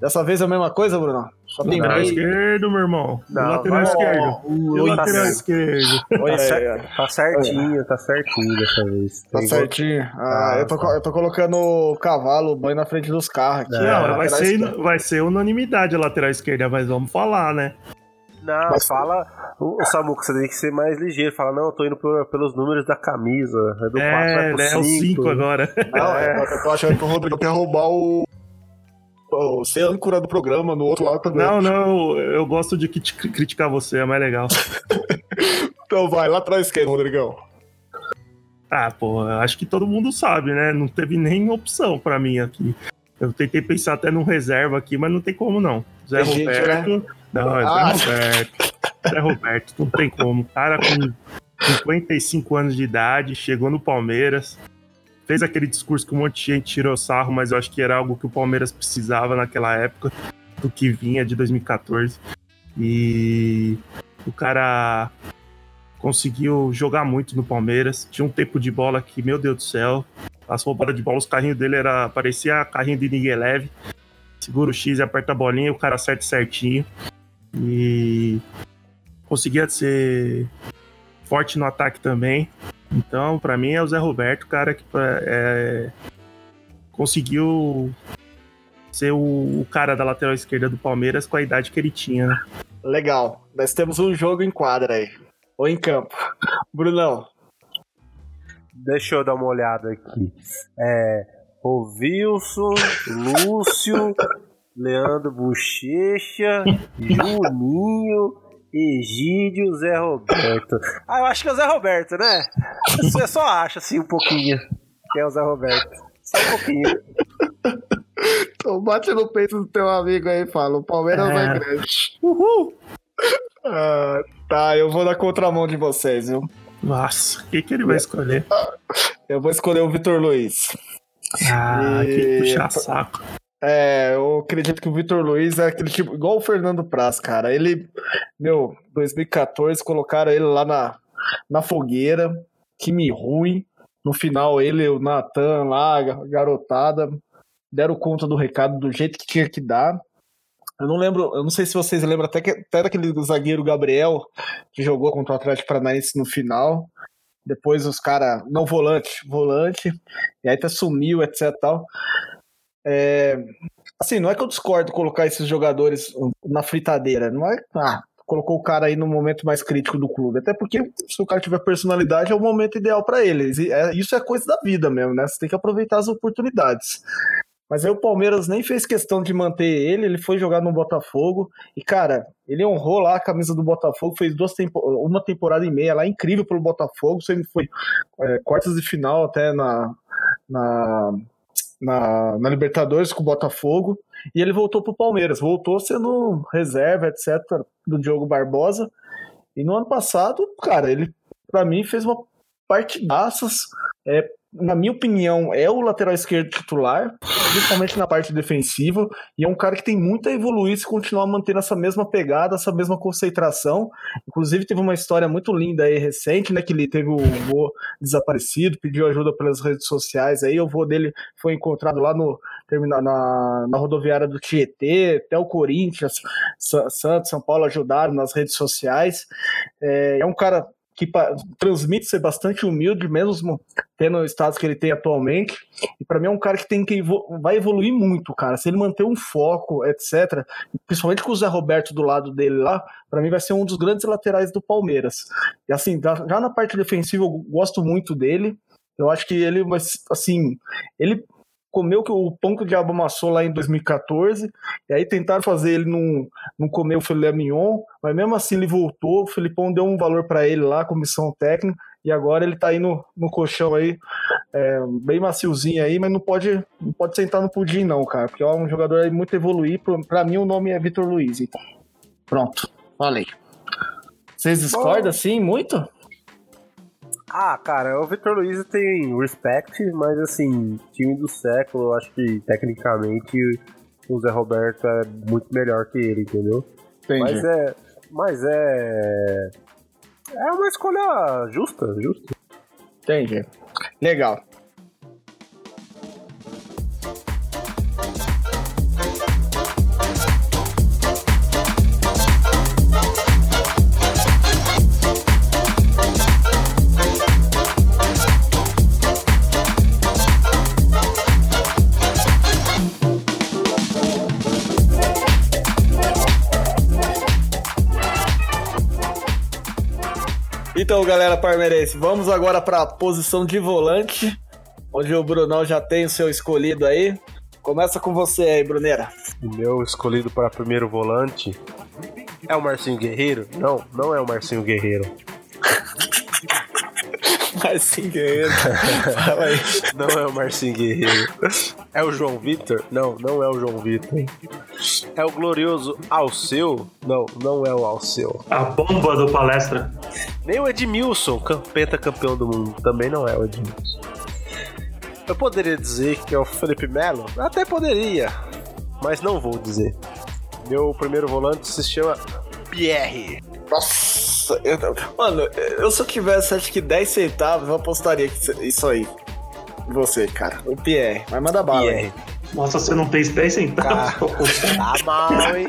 Dessa vez é a mesma coisa, Brunão? Só tem Lateral meio. esquerdo, meu irmão. Não, lateral vai- esquerdo. Luiz lateral tá- esquerdo. Tá, É, cer- é. tá certinho, tá certinho dessa vez. Tá certinho. Ah, Ah, eu, tô, tá. eu tô colocando o cavalo, o boi na frente dos carros aqui. É, Não, vai ser, vai ser unanimidade a lateral esquerda, mas vamos falar, né? Não, Mas- fala. O, o Samuca, você tem que ser mais ligeiro. Fala, não, eu tô indo por- pelos números da camisa. É do 4 É, vai pro né? É o 5 5 agora. Não, é, eu tô achando que o Rodrigo quer roubar o. ser âncora do programa no outro lado também. Não, não, eu, gosto de crit- criticar você, é mais legal. Então vai, lá atrás esquerdo, Rodrigão. Ah, pô, acho que todo mundo sabe, né? Não teve nem opção pra mim aqui. Eu tentei pensar até num reserva aqui, mas não tem como não. Zé Tem gente, Roberto. Não, é Ah. Zé Roberto. Zé Roberto, não tem como. Cara com 55 anos de idade, chegou no Palmeiras, fez aquele discurso que um monte de gente tirou sarro, mas eu acho que era algo que o Palmeiras precisava naquela época, do que vinha de 2014. E o cara conseguiu jogar muito no Palmeiras. Tinha um tempo de bola que, meu Deus do céu, as roubadas de bola, os carrinhos dele era parecia carrinho de Ninguém Leve. Segura o X aperta a bolinha, o cara acerta certinho. E conseguia ser forte no ataque também. Então, pra mim, é o Zé Roberto, cara, que é, conseguiu ser o, o cara da lateral esquerda do Palmeiras com a idade que ele tinha, né? Legal. Nós temos um jogo em quadra aí. Ou em campo. Brunão. Deixa eu dar uma olhada aqui. É. O Wilson, Lúcio, Leandro Bochecha, Juninho, Egídio, Zé Roberto. Ah, eu acho que é o Zé Roberto, né? Você só acha assim um pouquinho que é o Zé Roberto. Só um pouquinho. Então bate no peito do teu amigo aí e fala: o Palmeiras É. vai grande. Uhul! Ah, tá, eu vou na contramão de vocês, viu? Nossa, o que, que ele vai escolher? Eu vou escolher o Vitor Luiz. Ah, que E- puxar saco. É, eu acredito que o Vitor Luiz é aquele tipo, igual o Fernando Praz, cara. Ele, meu, 2014 colocaram ele lá na, na fogueira, time ruim. No final, ele, o Natan lá, garotada, deram conta do recado do jeito que tinha que dar. Eu não lembro, eu não sei se vocês lembram até, que, até daquele zagueiro Gabriel que jogou contra o Atlético Paranaense no final. Depois os caras, não volante, volante, e aí até sumiu, etc tal. É, assim, não é que eu discordo colocar esses jogadores na fritadeira, não é, ah, colocou o cara aí no momento mais crítico do clube, até porque se o cara tiver personalidade é o momento ideal para eles, e é- isso é coisa da vida mesmo, né, você tem que aproveitar as oportunidades. Mas aí o Palmeiras nem fez questão de manter ele, ele foi jogar no Botafogo, e cara, ele honrou lá a camisa do Botafogo, fez duas tempo uma temporada e meia lá, incrível pelo Botafogo, sempre foi é, quartas de final até na, na, na, na Libertadores com o Botafogo, e ele voltou pro Palmeiras, voltou sendo reserva, etc, do Diogo Barbosa, e no ano passado, cara, ele pra mim fez uma partidaças, é, na minha opinião, é o lateral esquerdo titular, principalmente na parte defensiva, e é um cara que tem muito a evoluir se continuar mantendo essa mesma pegada, essa mesma concentração. Inclusive, teve uma história muito linda aí recente, né? Que ele teve o vô desaparecido, pediu ajuda pelas redes sociais aí. O vô dele foi encontrado lá no na, na rodoviária do Tietê, até o Corinthians, Sa- Santos, São Paulo ajudaram nas redes sociais. É, é um cara que transmite ser bastante humilde, mesmo tendo o status que ele tem atualmente. E para mim é um cara que tem que evo- vai evoluir muito, cara. Se ele manter um foco, etc. Principalmente com o Zé Roberto do lado dele lá, para mim vai ser um dos grandes laterais do Palmeiras. E assim, já na parte defensiva eu gosto muito dele. Eu acho que ele assim, ele comeu o pão que o diabo amassou lá em 2014, e aí tentaram fazer ele não, não comer o filé mignon, mas mesmo assim ele voltou, o Filipão deu um valor para ele lá, comissão técnica, e agora ele tá aí no, no colchão aí, é, bem maciozinho aí, mas não pode, não pode sentar no pudim não, cara, porque é um jogador aí muito evoluir, pra mim o nome é Vitor Luiz. então. Pronto, falei. Vocês discordam assim, muito? Ah, cara, o Victor Luiz tem respect, mas assim, time do século, eu acho que tecnicamente o Zé Roberto é muito melhor que ele, entendeu? Entendi. Mas é. Mas é. É uma escolha justa, justa. Entendi. Legal. Parmeirense, vamos agora para a posição de volante, onde o Brunão já tem o seu escolhido aí. Começa com você aí, Bruneira. O meu escolhido para primeiro volante é o Marcinho Guerreiro? Não, não é o Marcinho Guerreiro. Marcinho Guerreiro. Fala aí. Não é o Marcinho Guerreiro. É o João Vitor? Não, não é o João Vitor. É o glorioso Alceu? Não, não é o Alceu. A bomba do palestra. Nem o Edmilson, penta campeão do mundo. Também não é o Edmilson. Eu poderia dizer que é o Felipe Melo? Até poderia, mas não vou dizer. Meu primeiro volante se chama Pierre. Nossa, eu, mano, eu se eu tivesse acho que 10 centavos, eu apostaria que isso aí. Você, cara. O Pierre. Mas manda bala. Pierre. Aí. Nossa, você não tem 10 centavos? Tá mal, hein?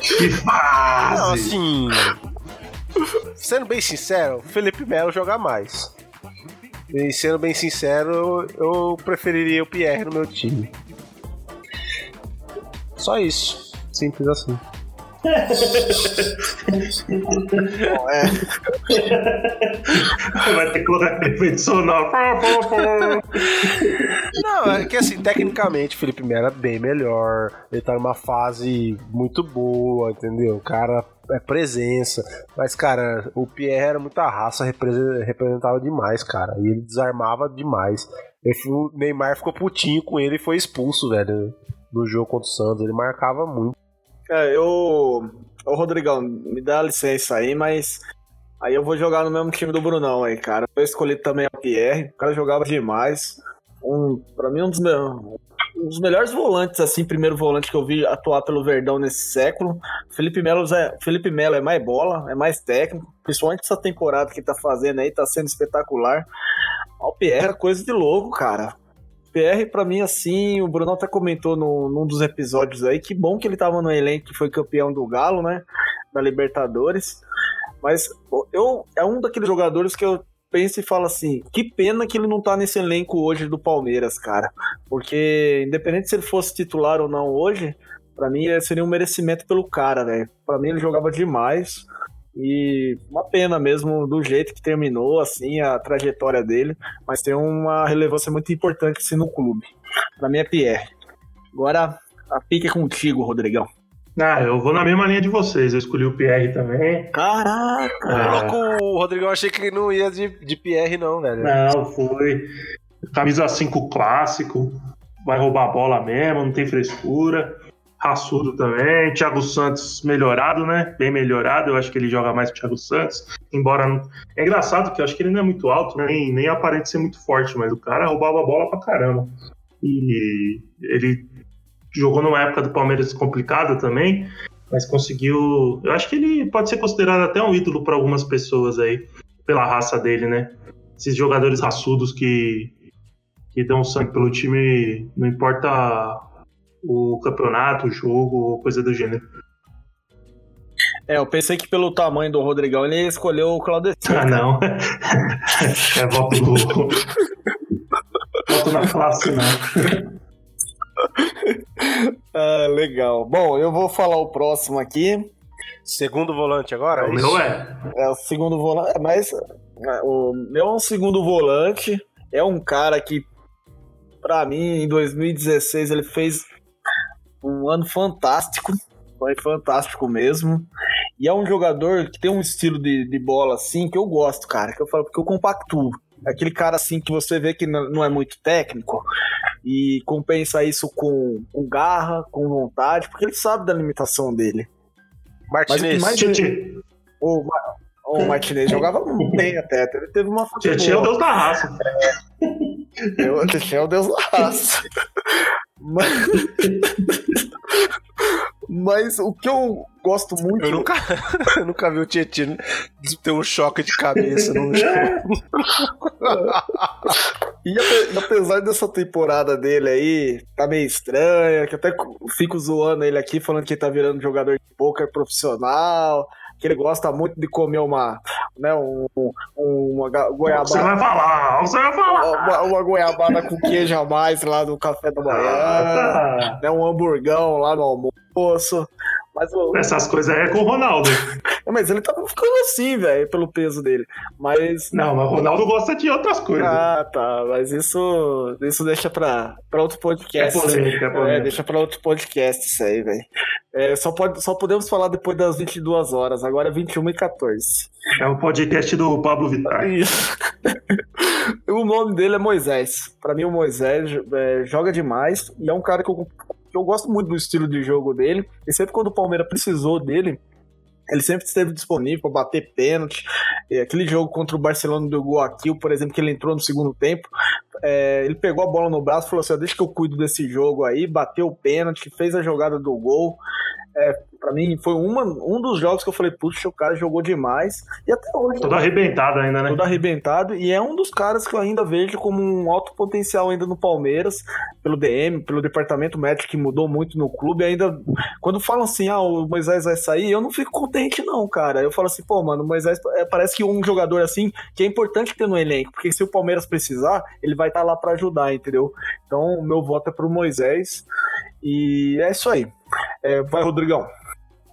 que fase! Não, assim. Sendo bem sincero, Felipe Melo joga mais. E sendo bem sincero, eu preferiria o Pierre no meu time. Só isso. Simples assim. É. Vai ter que colocar efeito sonoro. Não, é que assim, tecnicamente o Felipe Melo é bem melhor. Ele tá numa fase muito boa, entendeu? O cara é presença. Mas, cara, o Pierre era muita raça, represe- representava demais, cara. E ele desarmava demais. O Neymar ficou putinho com ele e foi expulso, velho, no jogo contra o Santos. Ele marcava muito. Cara, eu. Ô, Rodrigão, me dá licença aí, mas. Aí eu vou jogar no mesmo time do Brunão aí, cara. Eu escolhi também o Pierre. O cara jogava demais. Um, pra mim, um dos, meus, um dos melhores volantes, assim, primeiro volante que eu vi atuar pelo Verdão nesse século. Felipe Melo é, Felipe Melo é mais bola, é mais técnico. Principalmente essa temporada que tá fazendo aí, tá sendo espetacular. O Pierre é coisa de louco, cara. PR, pra mim, assim, o Bruno até comentou no, num dos episódios aí, que bom que ele tava no elenco que foi campeão do Galo, né? Da Libertadores. Mas eu é um daqueles jogadores que eu penso e falo assim, que pena que ele não tá nesse elenco hoje do Palmeiras, cara. Porque, independente se ele fosse titular ou não hoje, pra mim seria um merecimento pelo cara, velho. Pra mim ele jogava demais. E uma pena mesmo do jeito que terminou, assim, a trajetória dele. Mas tem uma relevância muito importante, assim, no clube. Pra mim é Pierre. Agora, a pique é contigo, Rodrigão. Ah, eu vou na mesma linha de vocês. Eu escolhi o Pierre também. Caraca! É. Louco, o Rodrigão achei que não ia de, de Pierre, não, velho. Não, foi. Camisa 5 clássico. Vai roubar a bola mesmo, não tem frescura. Raçudo também. Thiago Santos melhorado, né? Bem melhorado. Eu acho que ele joga mais que o Thiago Santos. Embora não. É engraçado que eu acho que ele não é muito alto, né? nem, nem aparente ser muito forte, mas o cara roubava a bola pra caramba. E ele jogou numa época do Palmeiras complicada também, mas conseguiu. Eu acho que ele pode ser considerado até um ídolo para algumas pessoas aí, pela raça dele, né? Esses jogadores raçudos que, que dão sangue pelo time, não importa o campeonato, o jogo, coisa do gênero. É, eu pensei que pelo tamanho do Rodrigão ele escolheu o Claudecir. Ah, não. é voto do. voto na classe, não. Ah, legal. Bom, eu vou falar o próximo aqui. Segundo volante agora? O é meu é. É o segundo volante. É, mas é, o meu é um segundo volante. É um cara que, pra mim, em 2016, ele fez um ano fantástico. Foi fantástico mesmo. E é um jogador que tem um estilo de, de bola assim que eu gosto, cara. Que eu falo, porque eu compactuo. É Aquele cara assim que você vê que não é muito técnico e compensa isso com, com garra, com vontade, porque ele sabe da limitação dele. Mas o que Martinez. mais- Tietê. O, o Martinez jogava bem até. Ele teve uma Tietê é o deus da raça. Eu deixei o Deus da raça. Mas... Mas o que eu gosto muito. Eu nunca, eu nunca vi o Tietchan ter um choque de cabeça num jogo. E e apesar dessa temporada dele aí, tá meio estranha, que até fico zoando ele aqui, falando que ele tá virando jogador de poker profissional, que ele gosta muito de comer uma, né, um, um- uma ga- Você goiabada. vai falar, você vai falar. Uma, uma goiabada com queijo a mais lá no café da manhã. Ah, né, um hamburgão lá no almoço. Mas, o... Essas coisas aí é com o Ronaldo. mas ele tava ficando assim, velho, pelo peso dele. Mas. Não, mas o Ronaldo gosta de outras coisas. Ah, tá. Mas isso, isso deixa pra, pra outro podcast. É polêmica, é polêmica. É, deixa pra outro podcast isso aí, velho. É, só, pode, só podemos falar depois das 22 horas, agora é 21 e 14. É o podcast do Pablo Vittar. Isso. o nome dele é Moisés. Pra mim, o Moisés é, joga demais e é um cara que eu, eu gosto muito do estilo de jogo dele. E sempre quando o Palmeiras precisou dele, ele sempre esteve disponível para bater pênalti. Aquele jogo contra o Barcelona do Guaquil, por exemplo, que ele entrou no segundo tempo, é, ele pegou a bola no braço falou assim: Deixa que eu cuido desse jogo aí. Bateu o pênalti, fez a jogada do gol. É, para mim foi uma, um dos jogos que eu falei, puxa, o cara jogou demais. E até hoje. Todo arrebentado ainda, né? Todo arrebentado. E é um dos caras que eu ainda vejo como um alto potencial ainda no Palmeiras, pelo DM, pelo departamento médico que mudou muito no clube. Ainda, quando falam assim, ah, o Moisés vai sair, eu não fico contente, não, cara. Eu falo assim, pô, mano, o Moisés é, parece que um jogador assim que é importante ter no elenco, porque se o Palmeiras precisar, ele vai estar tá lá para ajudar, entendeu? Então, o meu voto é pro Moisés. E é isso aí. É, vai, Rodrigão.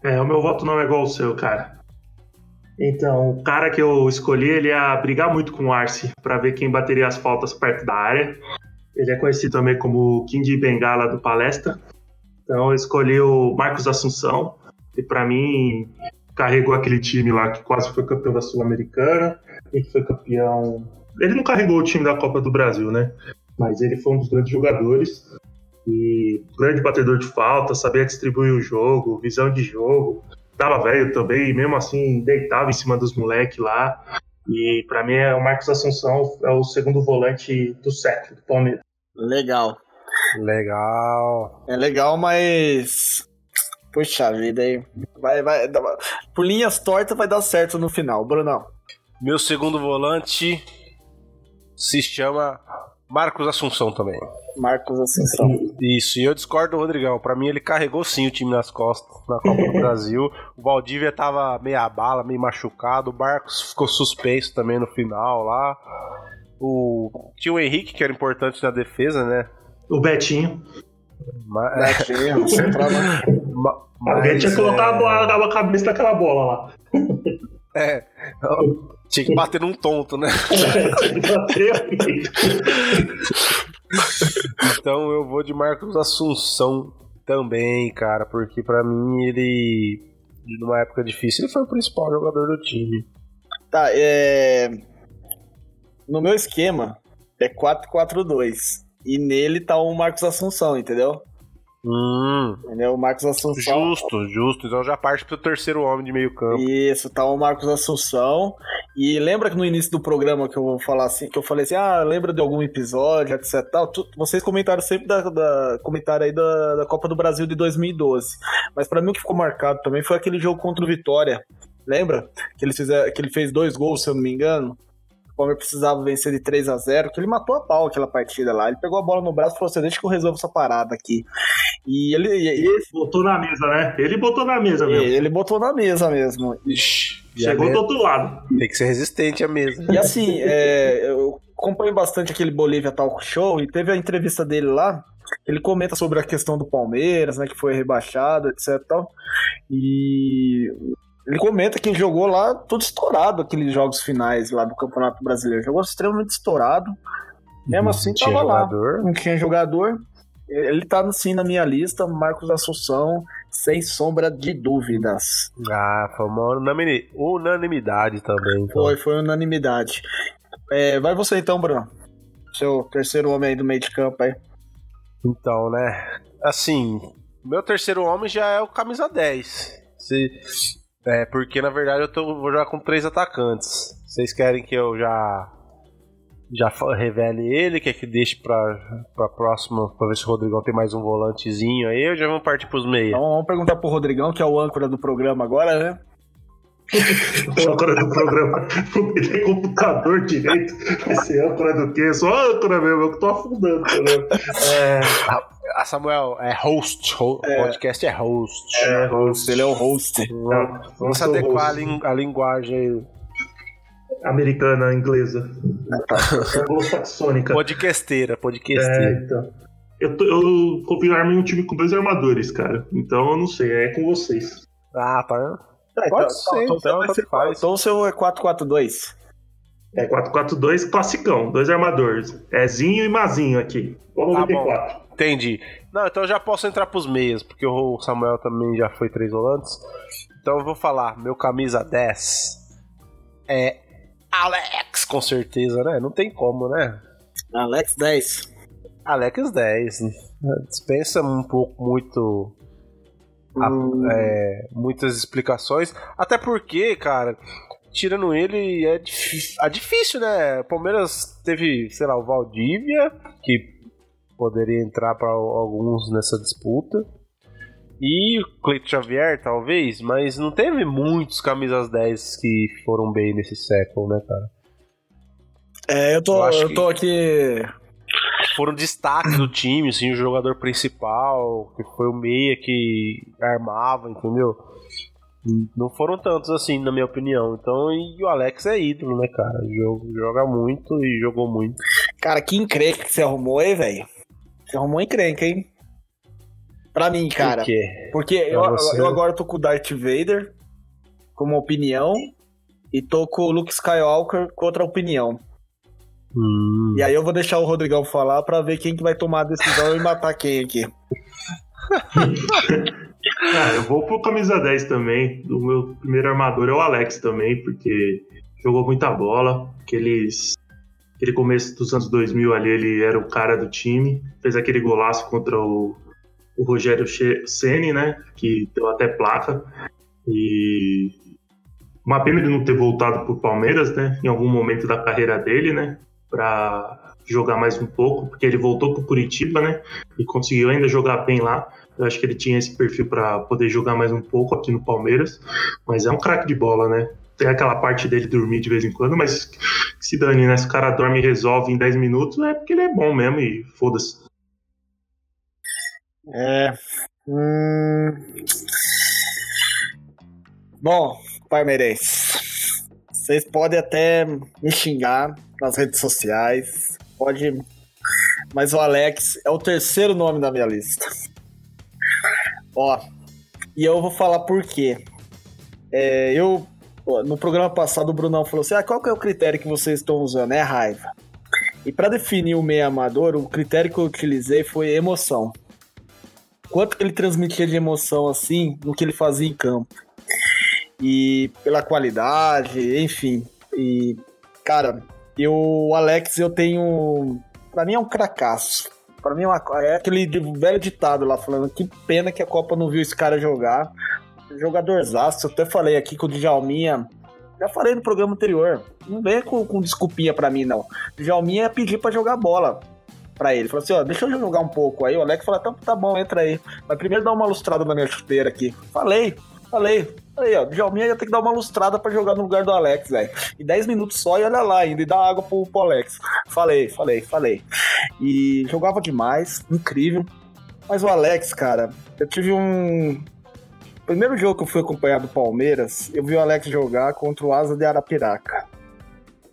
É, o meu voto não é igual ao seu, cara. Então, o cara que eu escolhi, ele ia brigar muito com o Arce para ver quem bateria as faltas perto da área. Ele é conhecido também como King de Bengala do Palestra. Então, eu escolhi o Marcos Assunção, e para mim carregou aquele time lá que quase foi campeão da Sul-Americana e que foi campeão. Ele não carregou o time da Copa do Brasil, né? Mas ele foi um dos grandes jogadores e grande batedor de falta, sabia distribuir o jogo, visão de jogo. Tava velho também, e mesmo assim deitava em cima dos moleques lá. E para mim é o Marcos Assunção é o segundo volante do século do Palmeiras. Legal. Legal. É legal, mas Puxa vida aí. Vai, vai, por linhas tortas vai dar certo no final, Brunão. Meu segundo volante se chama Marcos Assunção também. Marcos Assunção. Isso, e eu discordo do Rodrigão. Pra mim, ele carregou sim o time nas costas na Copa do Brasil. O Valdívia tava meia bala, meio machucado. O Marcos ficou suspenso também no final lá. O... Tinha o Henrique, que era importante na defesa, né? O Betinho. Mas... Betinho, Mas, Alguém tinha colocado é... a, a cabeça daquela bola lá. É. Tinha que bater num tonto, né? então eu vou de Marcos Assunção também, cara, porque para mim ele, numa época difícil, ele foi o principal jogador do time. Tá, é. No meu esquema é 4-4-2. E nele tá o Marcos Assunção, entendeu? Hum. Entendeu? O Marcos Assunção. Justo, justo. Então já parte pro terceiro homem de meio campo. Isso, tá o Marcos Assunção. E lembra que no início do programa que eu vou falar assim, que eu falei assim, ah, lembra de algum episódio, etc. Tal, tu, vocês comentaram sempre da, da comentaram aí da, da Copa do Brasil de 2012. Mas para mim o que ficou marcado também foi aquele jogo contra o Vitória. Lembra? Que ele, fizer, que ele fez dois gols, se eu não me engano. O Palmeiras precisava vencer de 3 a 0 que ele matou a pau aquela partida lá. Ele pegou a bola no braço e falou assim: deixa que eu resolvo essa parada aqui. E ele. E, e... Botou na mesa, né? Ele botou na mesa mesmo. Ele botou na mesa mesmo. Ixi, Chegou do outro lado. Tem que ser resistente a mesa. E assim, é, eu acompanho bastante aquele Bolívia Talk Show e teve a entrevista dele lá. Ele comenta sobre a questão do Palmeiras, né, que foi rebaixado, etc. Tal. E ele comenta que jogou lá tudo estourado, aqueles jogos finais lá do Campeonato Brasileiro. Jogou extremamente estourado. Mesmo assim, tinha tava jogador. lá. Não tinha jogador. Ele tá sim na minha lista, Marcos Assunção, sem sombra de dúvidas. Ah, foi uma unanimidade também. Então. Foi, foi unanimidade. É, vai você então, Bruno. Seu terceiro homem aí do meio de campo aí. Então, né? Assim, meu terceiro homem já é o camisa 10. Se, é, porque na verdade eu tô, vou jogar com três atacantes. Vocês querem que eu já já revele ele, quer que deixe pra, pra próxima, pra ver se o Rodrigão tem mais um volantezinho aí, ou já vamos partir pros meios? Então vamos perguntar pro Rodrigão, que é o âncora do programa agora, né? O âncora do programa. Ele tem computador direito. Esse âncora do quê? Só âncora mesmo, eu que tô afundando. É, a Samuel é host. Ho é. podcast é host. É, host. Ele é o host. Vamos, vamos adequar host. A, linguagem americana, inglesa. Anglo-saxônica. Podcasteira, podcasteira. É, então. Eu, tô, eu confirmei um time com dois armadores, cara. Então eu não sei, é com vocês. Ah, tá. É, Pode então, ser, então, então, então o seu é 4-4-2. É 4-4-2 classicão, dois armadores. Ezinho e Mazinho aqui. Vamos Tá ver bom. quatro. Entendi. Não, então eu já posso entrar pros meias, porque o Samuel também já foi três volantes. Então eu vou falar, meu camisa 10 é Alex, com certeza, né? Não tem como, né? Alex 10. Alex 10. Dispensa um pouco muito a- é, muitas explicações. Até porque, cara, tirando ele, é difícil, é difícil, né? Palmeiras teve, sei lá, o Valdívia, que poderia entrar para alguns nessa disputa. E o Cleiton Xavier, talvez, mas não teve muitos camisas 10 que foram bem nesse século, né, cara? É, eu tô, Eu eu que- tô aqui. Foram destaques do time, assim, o jogador principal, que foi o meia que armava, entendeu? Não foram tantos assim, na minha opinião. Então, e o Alex é ídolo, né, cara? Joga, joga muito e jogou muito. Cara, que encrenca que você arrumou aí, velho. Você arrumou encrenca, hein? Pra mim, cara. Por quê? Porque eu, eu agora tô com o Darth Vader como opinião e tô com o Luke Skywalker com outra opinião. Hum. E aí eu vou deixar o Rodrigão falar pra ver quem que vai tomar a decisão e matar quem aqui. Ah, eu vou pro camisa 10 também. O meu primeiro armador é o Alex também, porque jogou muita bola. Aqueles, aquele começo dos anos 2000 ali, ele era o cara do time. Fez aquele golaço contra o, o Rogério Ceni, né? Que deu até placa. E uma pena ele não ter voltado pro Palmeiras, né? Em algum momento da carreira dele, né? Pra jogar mais um pouco, porque ele voltou pro Curitiba, né? E conseguiu ainda jogar bem lá. Eu acho que ele tinha esse perfil para poder jogar mais um pouco aqui no Palmeiras, mas é um craque de bola, né? Tem aquela parte dele dormir de vez em quando, mas se dane, né? Se o cara dorme e resolve em 10 minutos, é porque ele é bom mesmo e foda-se. É. Hum... Bom, palmeirense. Vocês podem até me xingar nas redes sociais. Pode. Mas o Alex é o terceiro nome da minha lista. Ó. E eu vou falar por quê. É, eu. No programa passado, o Brunão falou assim: ah, qual que é o critério que vocês estão usando? É raiva. E para definir o meio amador, o critério que eu utilizei foi emoção quanto que ele transmitia de emoção assim no que ele fazia em campo. E pela qualidade, enfim. E, cara, eu, o Alex, eu tenho. Pra mim é um cracaço. Pra mim é, uma, é aquele velho ditado lá falando que pena que a Copa não viu esse cara jogar. Jogadorzaço, eu até falei aqui com o Djalminha. Já falei no programa anterior. Não vem com, com desculpinha pra mim, não. O Djalminha ia pedir pra jogar bola pra ele. Falou assim, ó, deixa eu jogar um pouco. Aí o Alex falou, tá, tá bom, entra aí. Mas primeiro dá uma lustrada na minha chuteira aqui. Falei, falei. Aí, ó, Djalminha ia ter que dar uma lustrada pra jogar no lugar do Alex, velho. E 10 minutos só e olha lá ainda, e dá água pro, pro Alex. Falei, falei, falei. E jogava demais, incrível. Mas o Alex, cara, eu tive um. Primeiro jogo que eu fui acompanhar do Palmeiras, eu vi o Alex jogar contra o Asa de Arapiraca.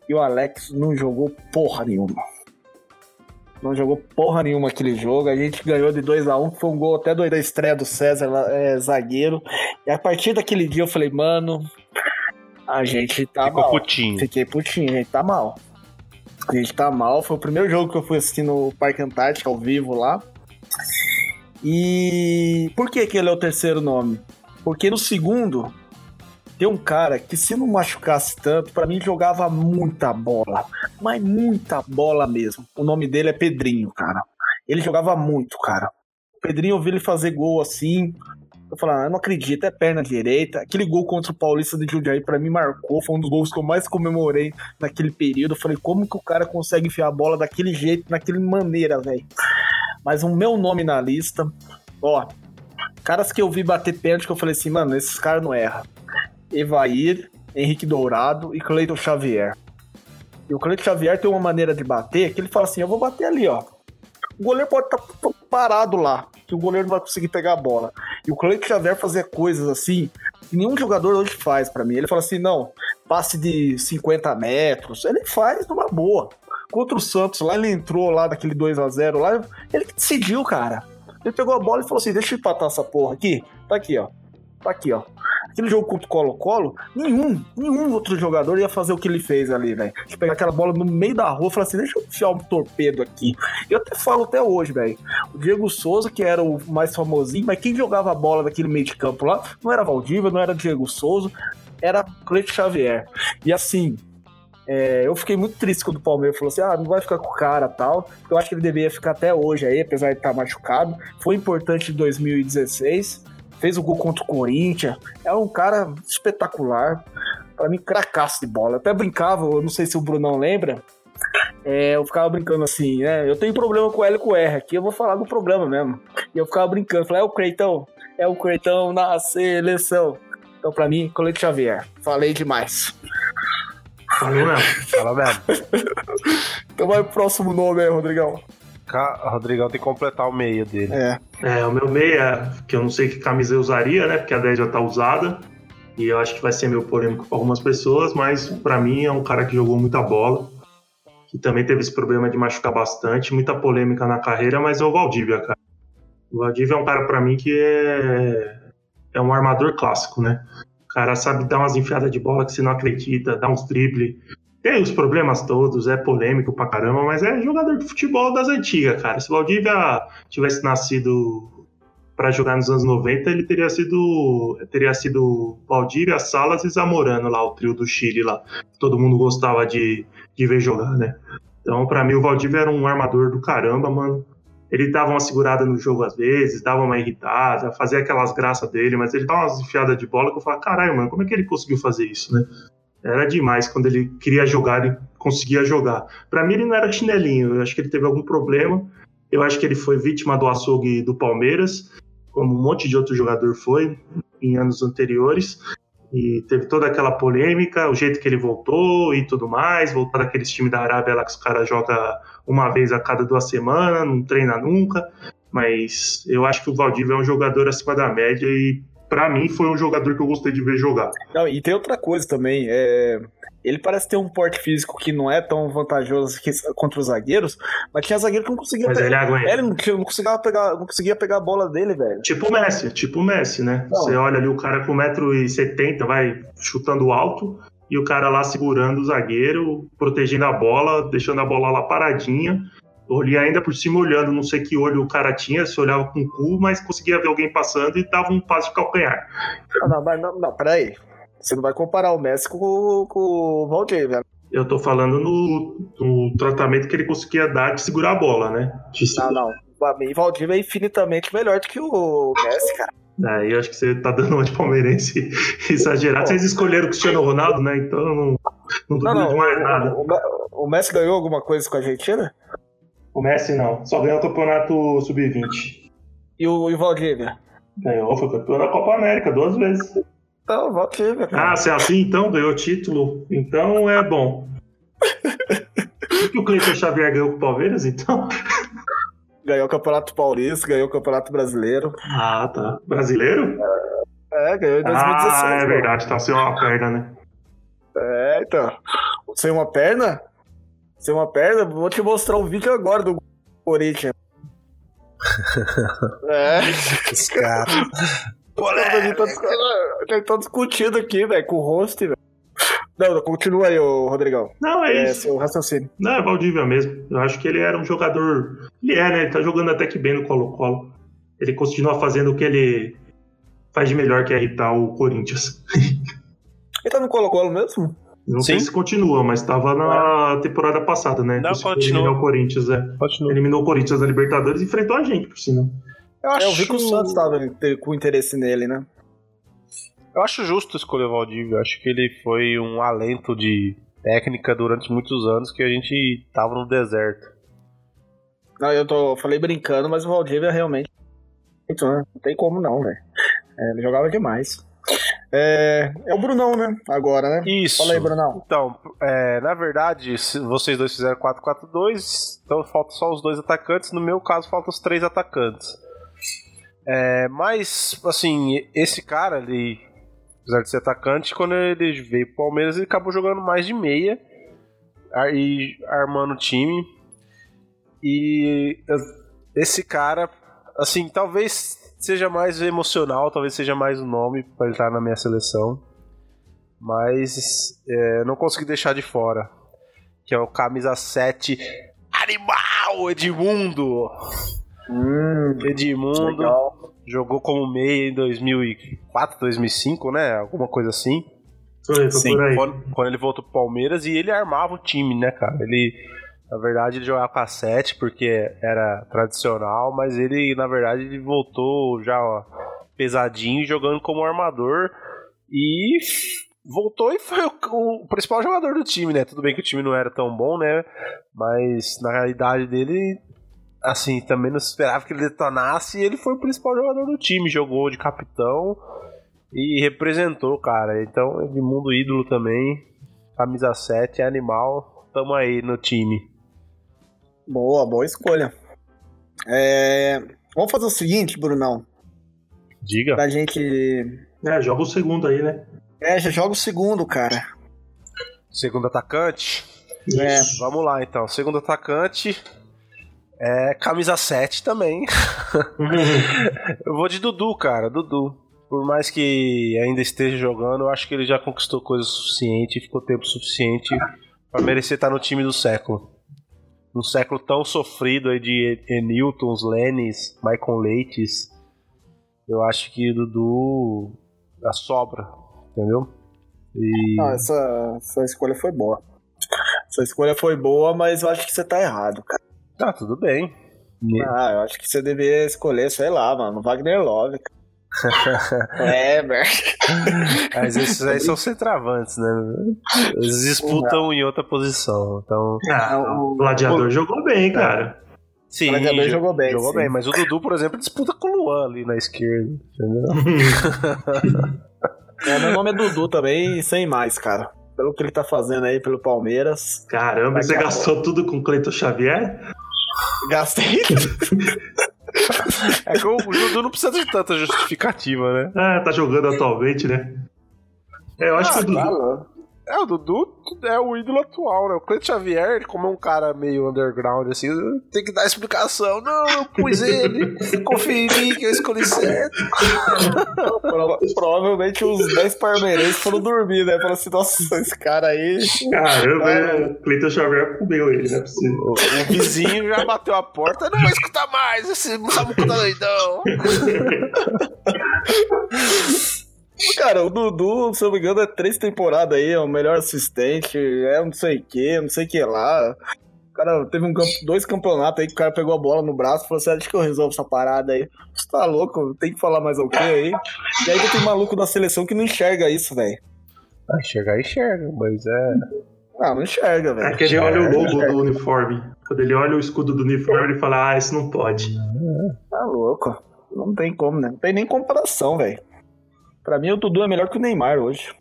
E o Alex não jogou porra nenhuma. Não jogou porra nenhuma aquele jogo. A gente ganhou de 2 a 1 um, foi um gol até do- da estreia do César, é, zagueiro. E a partir daquele dia eu falei, mano, a gente tá Ficou mal. putinho. Fiquei putinho, a gente tá mal. A gente tá mal. Foi o primeiro jogo que eu fui assistir no Parque Antártica ao vivo lá. E por que, que ele é o terceiro nome? Porque no segundo tem um cara que se não machucasse tanto, pra mim jogava muita bola. Mas muita bola mesmo. O nome dele é Pedrinho, cara. Ele jogava muito, cara. O Pedrinho, eu vi ele fazer gol assim. Eu falei, ah, não acredito, é perna direita. Aquele gol contra o Paulista de Jundiaí pra mim marcou. Foi um dos gols que eu mais comemorei naquele período. Eu falei, como que o cara consegue enfiar a bola daquele jeito, daquele maneira, velho? Mas o meu nome na lista, ó, caras que eu vi bater pênalti que eu falei assim, mano, esses caras não erram. Evair, Henrique Dourado e Cleiton Xavier. E o Cleiton Xavier tem uma maneira de bater que ele fala assim: eu vou bater ali, ó. O goleiro pode estar parado lá, que o goleiro não vai conseguir pegar a bola. E o Cleiton Xavier fazia coisas assim que nenhum jogador hoje faz pra mim. Ele fala assim: não, passe de 50 metros. Ele faz numa boa. contra o Santos lá, ele entrou lá daquele 2 a 0 lá, ele decidiu, cara. Ele pegou a bola e falou assim: deixa eu empatar essa porra aqui. Tá aqui, ó. Tá aqui, ó. Aquele jogo contra o Colo-Colo, nenhum, nenhum outro jogador ia fazer o que ele fez ali, velho. De pegar aquela bola no meio da rua e falar assim: deixa eu enfiar um torpedo aqui. Eu até falo até hoje, velho. O Diego Souza, que era o mais famosinho, mas quem jogava a bola daquele meio de campo lá não era Valdívia, não era Diego Souza, era Cleito Xavier. E assim, é, eu fiquei muito triste quando o Palmeiras falou assim: ah, não vai ficar com o cara tal. Eu acho que ele deveria ficar até hoje aí, apesar de estar machucado. Foi importante em 2016. Fez o gol contra o Corinthians. É um cara espetacular. Para mim, cracaço de bola. Eu até brincava, eu não sei se o Brunão lembra. É, eu ficava brincando assim, né? Eu tenho problema com L e com R aqui, eu vou falar do problema mesmo. E eu ficava brincando, falei, é o Creitão, é o Creitão na seleção. Então, pra mim, Colete Xavier. Falei demais. Falou mesmo. Fala mesmo. Então vai pro próximo nome aí, Rodrigão. Ca- Rodrigão tem que completar o meio dele. É. É, o meu meia, que eu não sei que camisa eu usaria, né? Porque a 10 já tá usada. E eu acho que vai ser meio polêmico para algumas pessoas, mas pra mim é um cara que jogou muita bola. Que também teve esse problema de machucar bastante, muita polêmica na carreira, mas é o Valdívia, cara. O Valdívia é um cara pra mim que é é um armador clássico, né? O cara sabe dar umas enfiadas de bola que você não acredita, dá uns drible. Tem os problemas todos, é polêmico pra caramba, mas é jogador de futebol das antigas, cara. Se o Valdívia tivesse nascido para jogar nos anos 90, ele teria sido teria sido Valdívia, Salas e Zamorano lá, o trio do Chile lá. Todo mundo gostava de, de ver jogar, né? Então, pra mim, o Valdívia era um armador do caramba, mano. Ele dava uma segurada no jogo às vezes, dava uma irritada, fazia aquelas graças dele, mas ele dava umas enfiadas de bola que eu falava, caralho, mano, como é que ele conseguiu fazer isso, né? Era demais quando ele queria jogar e conseguia jogar. Pra mim, ele não era chinelinho, eu acho que ele teve algum problema. Eu acho que ele foi vítima do açougue do Palmeiras, como um monte de outro jogador foi em anos anteriores. E teve toda aquela polêmica, o jeito que ele voltou e tudo mais, voltar daqueles times da Arábia lá que os caras jogam uma vez a cada duas semanas, não treina nunca. Mas eu acho que o Valdívia é um jogador acima da média e pra mim foi um jogador que eu gostei de ver jogar. Não, e tem outra coisa também. É... Ele parece ter um porte físico que não é tão vantajoso que- contra os zagueiros, mas tinha zagueiro que não conseguia Mas pegar. ele aguenta. É, Ele não, não conseguia pegar, não conseguia pegar a bola dele, velho. Tipo o Messi, tipo o Messi, né? Não. Você olha ali o cara com 1,70m, vai chutando alto, e o cara lá segurando o zagueiro, protegendo a bola, deixando a bola lá paradinha. Olhei ainda por cima olhando, não sei que olho o cara tinha, se olhava com o cu, mas conseguia ver alguém passando e dava um passo de calcanhar. Não, não, mas não, não, peraí. Você não vai comparar o Messi com, o- com o Valdívia. Eu tô falando no, no tratamento que ele conseguia dar de segurar a bola, né? De Não, não. Pra mim, Valdívia é infinitamente melhor do que o Messi, cara. Aí eu acho que você tá dando uma de palmeirense exagerado. Vocês escolheram o Cristiano Ronaldo, né? Então eu não, não Não, duvido não. de mais nada. O, o- o Messi ganhou alguma coisa com a Argentina? O Messi não, só ganhou o campeonato sub-20. E o, e o Valdívia? Ganhou, foi campeão da Copa América duas vezes. Então, o Valdívia, cara. Ah, se é assim, então ganhou título. Então é bom. O que o Cleiton Xavier ganhou com o Palmeiras, então? Ganhou o Campeonato Paulista, ganhou o Campeonato Brasileiro. Ah, tá. Brasileiro? É, ganhou em 2016. Ah, é verdade, tá sem uma perna, né? É, então. Sem uma perna? Sem uma perna? Vou te mostrar um vídeo agora do Corinthians. é. Os caras. Gente tá, gente tá discutindo aqui, velho, com o host, velho. Não, não, continua aí, ô Rodrigão. Não, é É, isso. seu raciocínio. Não, é Valdívia mesmo. Eu acho que ele era um jogador. Ele é, né? Ele tá jogando até que bem no Colo-Colo. Ele continua fazendo o que ele faz de melhor, que é irritar o Corinthians. Ele tá no Colo-Colo mesmo? Não sei Sim. se continua, mas tava na temporada passada, né? Não, continua. eliminar o Corinthians, é. Continua. Eliminou o Corinthians na Libertadores e enfrentou a gente, por sinal. Eu É, acho, eu vi que o Santos tava te- com interesse nele, né? eu acho justo escolher o Valdívia. Eu acho que ele foi um alento de técnica durante muitos anos que a gente tava no deserto. Não, eu tô, falei brincando, mas o Valdívia realmente. Então, né? Não tem como não, velho. É, ele jogava demais. É, é o Brunão, né? Agora, né? Isso. Fala aí, Brunão. Então, é, na verdade, se vocês dois fizeram 4-4-2, então falta só os dois atacantes. No meu caso, faltam os três atacantes. É, mas, assim, esse cara, ele, apesar de ser atacante, quando ele veio pro Palmeiras, ele acabou jogando mais de meia. e armando o time. E esse cara, assim, talvez seja mais emocional, talvez seja mais o nome para ele estar na minha seleção. Mas é, não consegui deixar de fora. Que é o camisa 7 Animal Edmundo. Hum, Edmundo legal. jogou como meia em 2004, 2005, né? Alguma coisa assim. Sim, quando, quando, ele voltou pro Palmeiras e ele armava o time, né, cara? Ele, na verdade, ele jogava com a 7 porque era tradicional, mas ele, na verdade, ele voltou já ó, pesadinho jogando como armador e voltou e foi o, o, principal jogador do time, né? Tudo bem que o time não era tão bom, né? Mas na realidade dele, assim, também não esperava que ele detonasse e ele foi o principal jogador do time. Jogou de capitão e representou, cara. Então, Edmundo ídolo também. Camisa 7, é animal. Tamo aí no time. Boa, boa escolha. É... Vamos fazer o seguinte, Brunão. Diga. Pra gente. É, joga o segundo aí, né? É, já joga o segundo, cara. Segundo atacante? É. Vamos lá então. Segundo atacante. É camisa 7 também. eu vou de Dudu, cara. Dudu. Por mais que ainda esteja jogando, eu acho que ele já conquistou coisa suficiente, ficou tempo suficiente para merecer estar no time do século. Num século tão sofrido aí de Newtons, Lennys, Michael Leites. Eu acho que Dudu a sobra entendeu? E... Não, essa, essa escolha foi boa. Essa escolha foi boa, mas eu acho que você tá errado, cara. Tá, tudo bem. Ah, eu acho que você deveria escolher, sei lá, mano, Wagner Love. É. Mas esses aí são centravantes, né? Eles disputam não. em outra posição. Então. Ah, o gladiador o... jogou bem, cara. Sim, o gladiador jogou bem. Jogou sim. bem, mas o Dudu, por exemplo, disputa com o Luan ali na esquerda, entendeu? É, meu nome é Dudu também, sem mais, cara. Pelo que ele tá fazendo aí pelo Palmeiras. Caramba, você gastou tudo com o Cleiton Xavier? Gastei. é que o Dudu não precisa de tanta justificativa, né? Ah, tá jogando atualmente, né? É, eu acho ah, que o Dudu. Claro. É, o Dudu é o ídolo atual, né? O Cleiton Xavier, como é um cara meio underground, assim, tem que dar explicação. Não, eu pus ele, conferi que eu escolhi certo. Provavelmente os 10 parmeirenses foram dormir, né? Falaram assim, nossa, esse cara aí. Caramba, é... o Cleiton Xavier comeu ele, não é possível. O, o vizinho já bateu a porta, não vai escutar mais, esse samuco tá doidão. Cara, o Dudu, se eu não me engano, é três temporadas aí, é o melhor assistente, é não sei o que, não sei o que lá. O cara teve um, dois campeonatos aí que o cara pegou a bola no braço e falou assim: Acho que eu resolvo essa parada aí. Você tá louco? Tem que falar mais o que aí? E aí tem maluco da seleção que não enxerga isso, velho. Ah, enxergar, enxerga, mas é. Ah, não enxerga, velho. É que ele olha o logo do uniforme. Quando ele olha o escudo do uniforme, ele fala: Ah, isso não pode. Tá louco. Não tem como, né? Não tem nem comparação, velho. Pra mim, o Dudu é melhor que o Neymar hoje.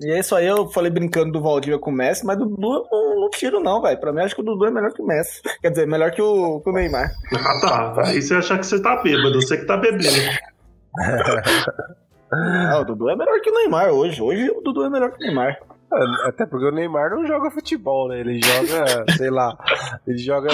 E é isso aí, eu falei brincando do Valdívia com o Messi, mas o Dudu eu não tiro não, velho. Pra mim, acho que o Dudu é melhor que o Messi. Quer dizer, melhor que o, que o Neymar. Ah, tá. Aí você achar que você tá bêbado, você que tá bebendo. ah, o Dudu é melhor que o Neymar hoje. Hoje o Dudu é melhor que o Neymar. É, até porque o Neymar não joga futebol, né? Ele joga, sei lá, ele joga.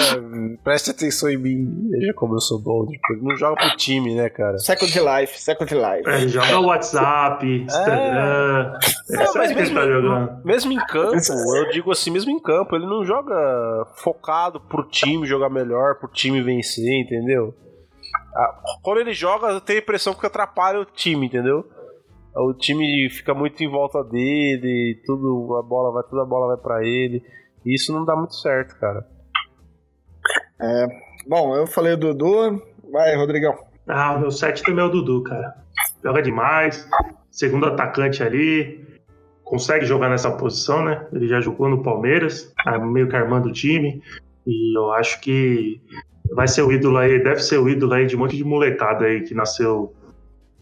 Preste atenção em mim, veja como eu sou bom. Tipo, ele não joga pro time, né, cara? Second Life, Second Life. É, ele joga WhatsApp, é. Instagram. É, é mas mesmo, tá jogando. mesmo em campo, eu digo assim, mesmo em campo, ele não joga focado pro time jogar melhor, pro time vencer, entendeu? Quando ele joga, eu tenho a impressão que atrapalha o time, entendeu? O time fica muito em volta dele, tudo, a bola vai, toda a bola vai para ele. E isso não dá muito certo, cara. É, bom, eu falei o Dudu, vai, Rodrigão. Ah, o meu 7 também é o Dudu, cara. Joga demais, segundo atacante ali, consegue jogar nessa posição, né? Ele já jogou no Palmeiras, tá meio que armando o time. E eu acho que vai ser o ídolo aí, deve ser o ídolo aí de um monte de molecada aí que nasceu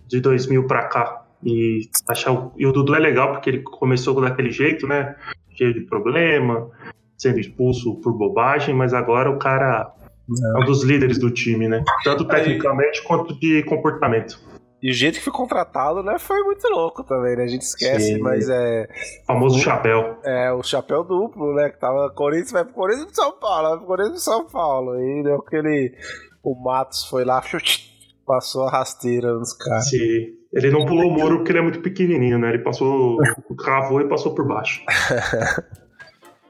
de 2000 pra cá. E, achar o, e o Dudu é legal porque ele começou daquele jeito, né? Cheio de problema, sendo expulso por bobagem, mas agora o cara é um dos líderes do time, né? Tanto tecnicamente quanto de comportamento. E o jeito que foi contratado, né, foi muito louco também, né? A gente esquece, Sim. mas é. O famoso chapéu. É, o chapéu duplo, né? Que tava Corinthians, vai pro Corinthians e São Paulo, vai pro Corinthians e São Paulo. Aí deu aquele. O Matos foi lá, passou a rasteira nos caras. Sim. Ele não pulou o muro porque ele é muito pequenininho, né? Ele passou, cravou e passou por baixo.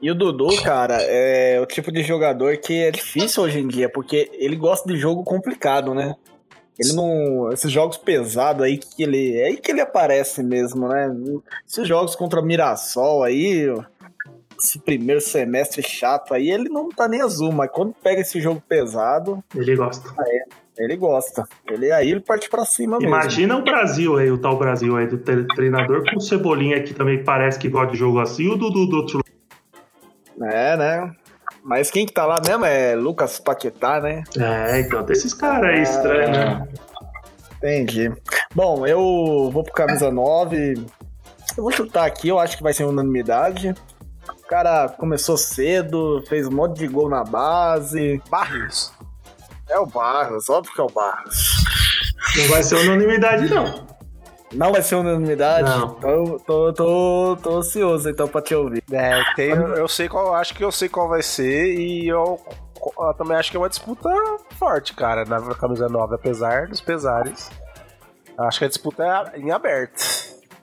E o Dudu, cara, é o tipo de jogador que é difícil hoje em dia, porque ele gosta de jogo complicado, né? Ele não. Esses jogos pesados aí que ele. É aí que ele aparece mesmo, né? Esses jogos contra Mirassol aí. Esse primeiro semestre chato aí, ele não tá nem azul, mas quando pega esse jogo pesado, Ele gosta. Ele gosta. Ele aí ele parte pra cima mesmo. Imagina o Brasil aí, o tal Brasil aí do tre- treinador com o Cebolinha que também parece que gosta de jogo assim, e o Dudu do outro lado. É, né? Mas quem que tá lá mesmo é Lucas Paquetá, né? É, então, tem esses caras aí estranhos, né? Entendi. Bom, eu vou pro camisa 9. Eu vou chutar aqui, eu acho que vai ser unanimidade. O cara começou cedo, fez um monte de gol na base. Barrios. É o Barros, óbvio que é o Barros. Não vai ser unanimidade, não. Não vai ser unanimidade? Não. Então, tô, tô, tô ansioso então pra te ouvir. É, tem, eu sei qual, acho que eu sei qual vai ser e eu, eu também acho que é uma disputa forte, cara, na camisa 9, apesar dos pesares. Acho que a disputa é em aberto.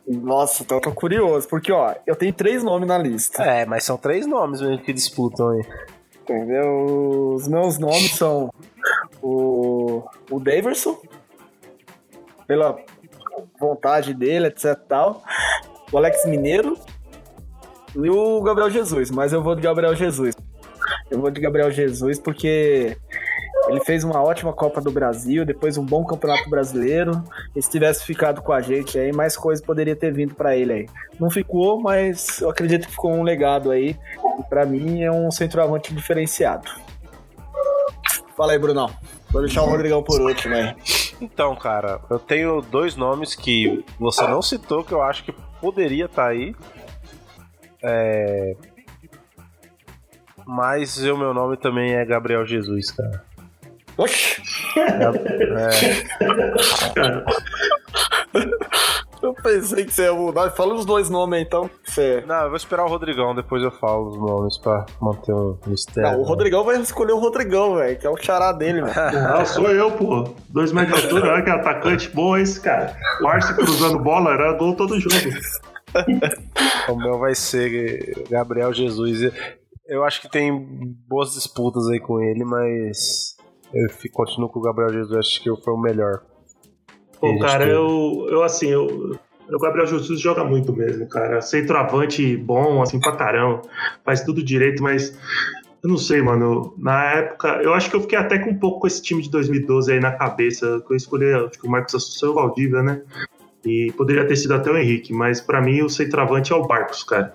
Nossa, então eu tô curioso, porque ó, eu tenho três nomes na lista. É, mas são três nomes mesmo que disputam aí. Entendeu? Os meus nomes são o, o Daverson, pela vontade dele, etc tal. O Alex Mineiro e o Gabriel Jesus, mas eu vou de Gabriel Jesus. Eu vou de Gabriel Jesus porque ele fez uma ótima Copa do Brasil, depois um bom Campeonato Brasileiro. E se tivesse ficado com a gente aí, mais coisa poderia ter vindo pra ele aí. Não ficou, mas eu acredito que ficou um legado aí. E pra mim é um centroavante diferenciado. Fala aí, Brunão. Vou deixar o Rodrigão por último aí. Então, cara, eu tenho dois nomes que você não citou que eu acho que poderia estar aí. É... Mas o meu nome também é Gabriel Jesus, cara. Oxi! Eu pensei que você ia mudar. Fala os dois nomes aí, então. Você... Não, eu vou esperar o Rodrigão, depois eu falo os nomes pra manter um mistério. Não, o Rodrigão vai escolher o Rodrigão, velho, que é o xará dele, velho. Não, sou eu, pô. Dois metros de altura, olha que atacante bom esse, cara. O Arce cruzando bola era gol todo jogo. O meu vai ser Gabriel Jesus. Eu acho que tem boas disputas aí com ele, mas eu fico- continuo com o Gabriel Jesus, acho que foi o melhor. Pô, cara, eu, eu assim, eu, o Gabriel Jesus joga muito mesmo, cara. Centroavante bom, assim, pra caramba. Faz tudo direito, mas eu não sei, mano. Na época, eu acho que eu fiquei até com um pouco com esse time de 2012 aí na cabeça. Que eu escolhi, acho que o Marcos Assunção e o Valdívia, né? E poderia ter sido até o Henrique, mas pra mim o centroavante é o Barcos, cara.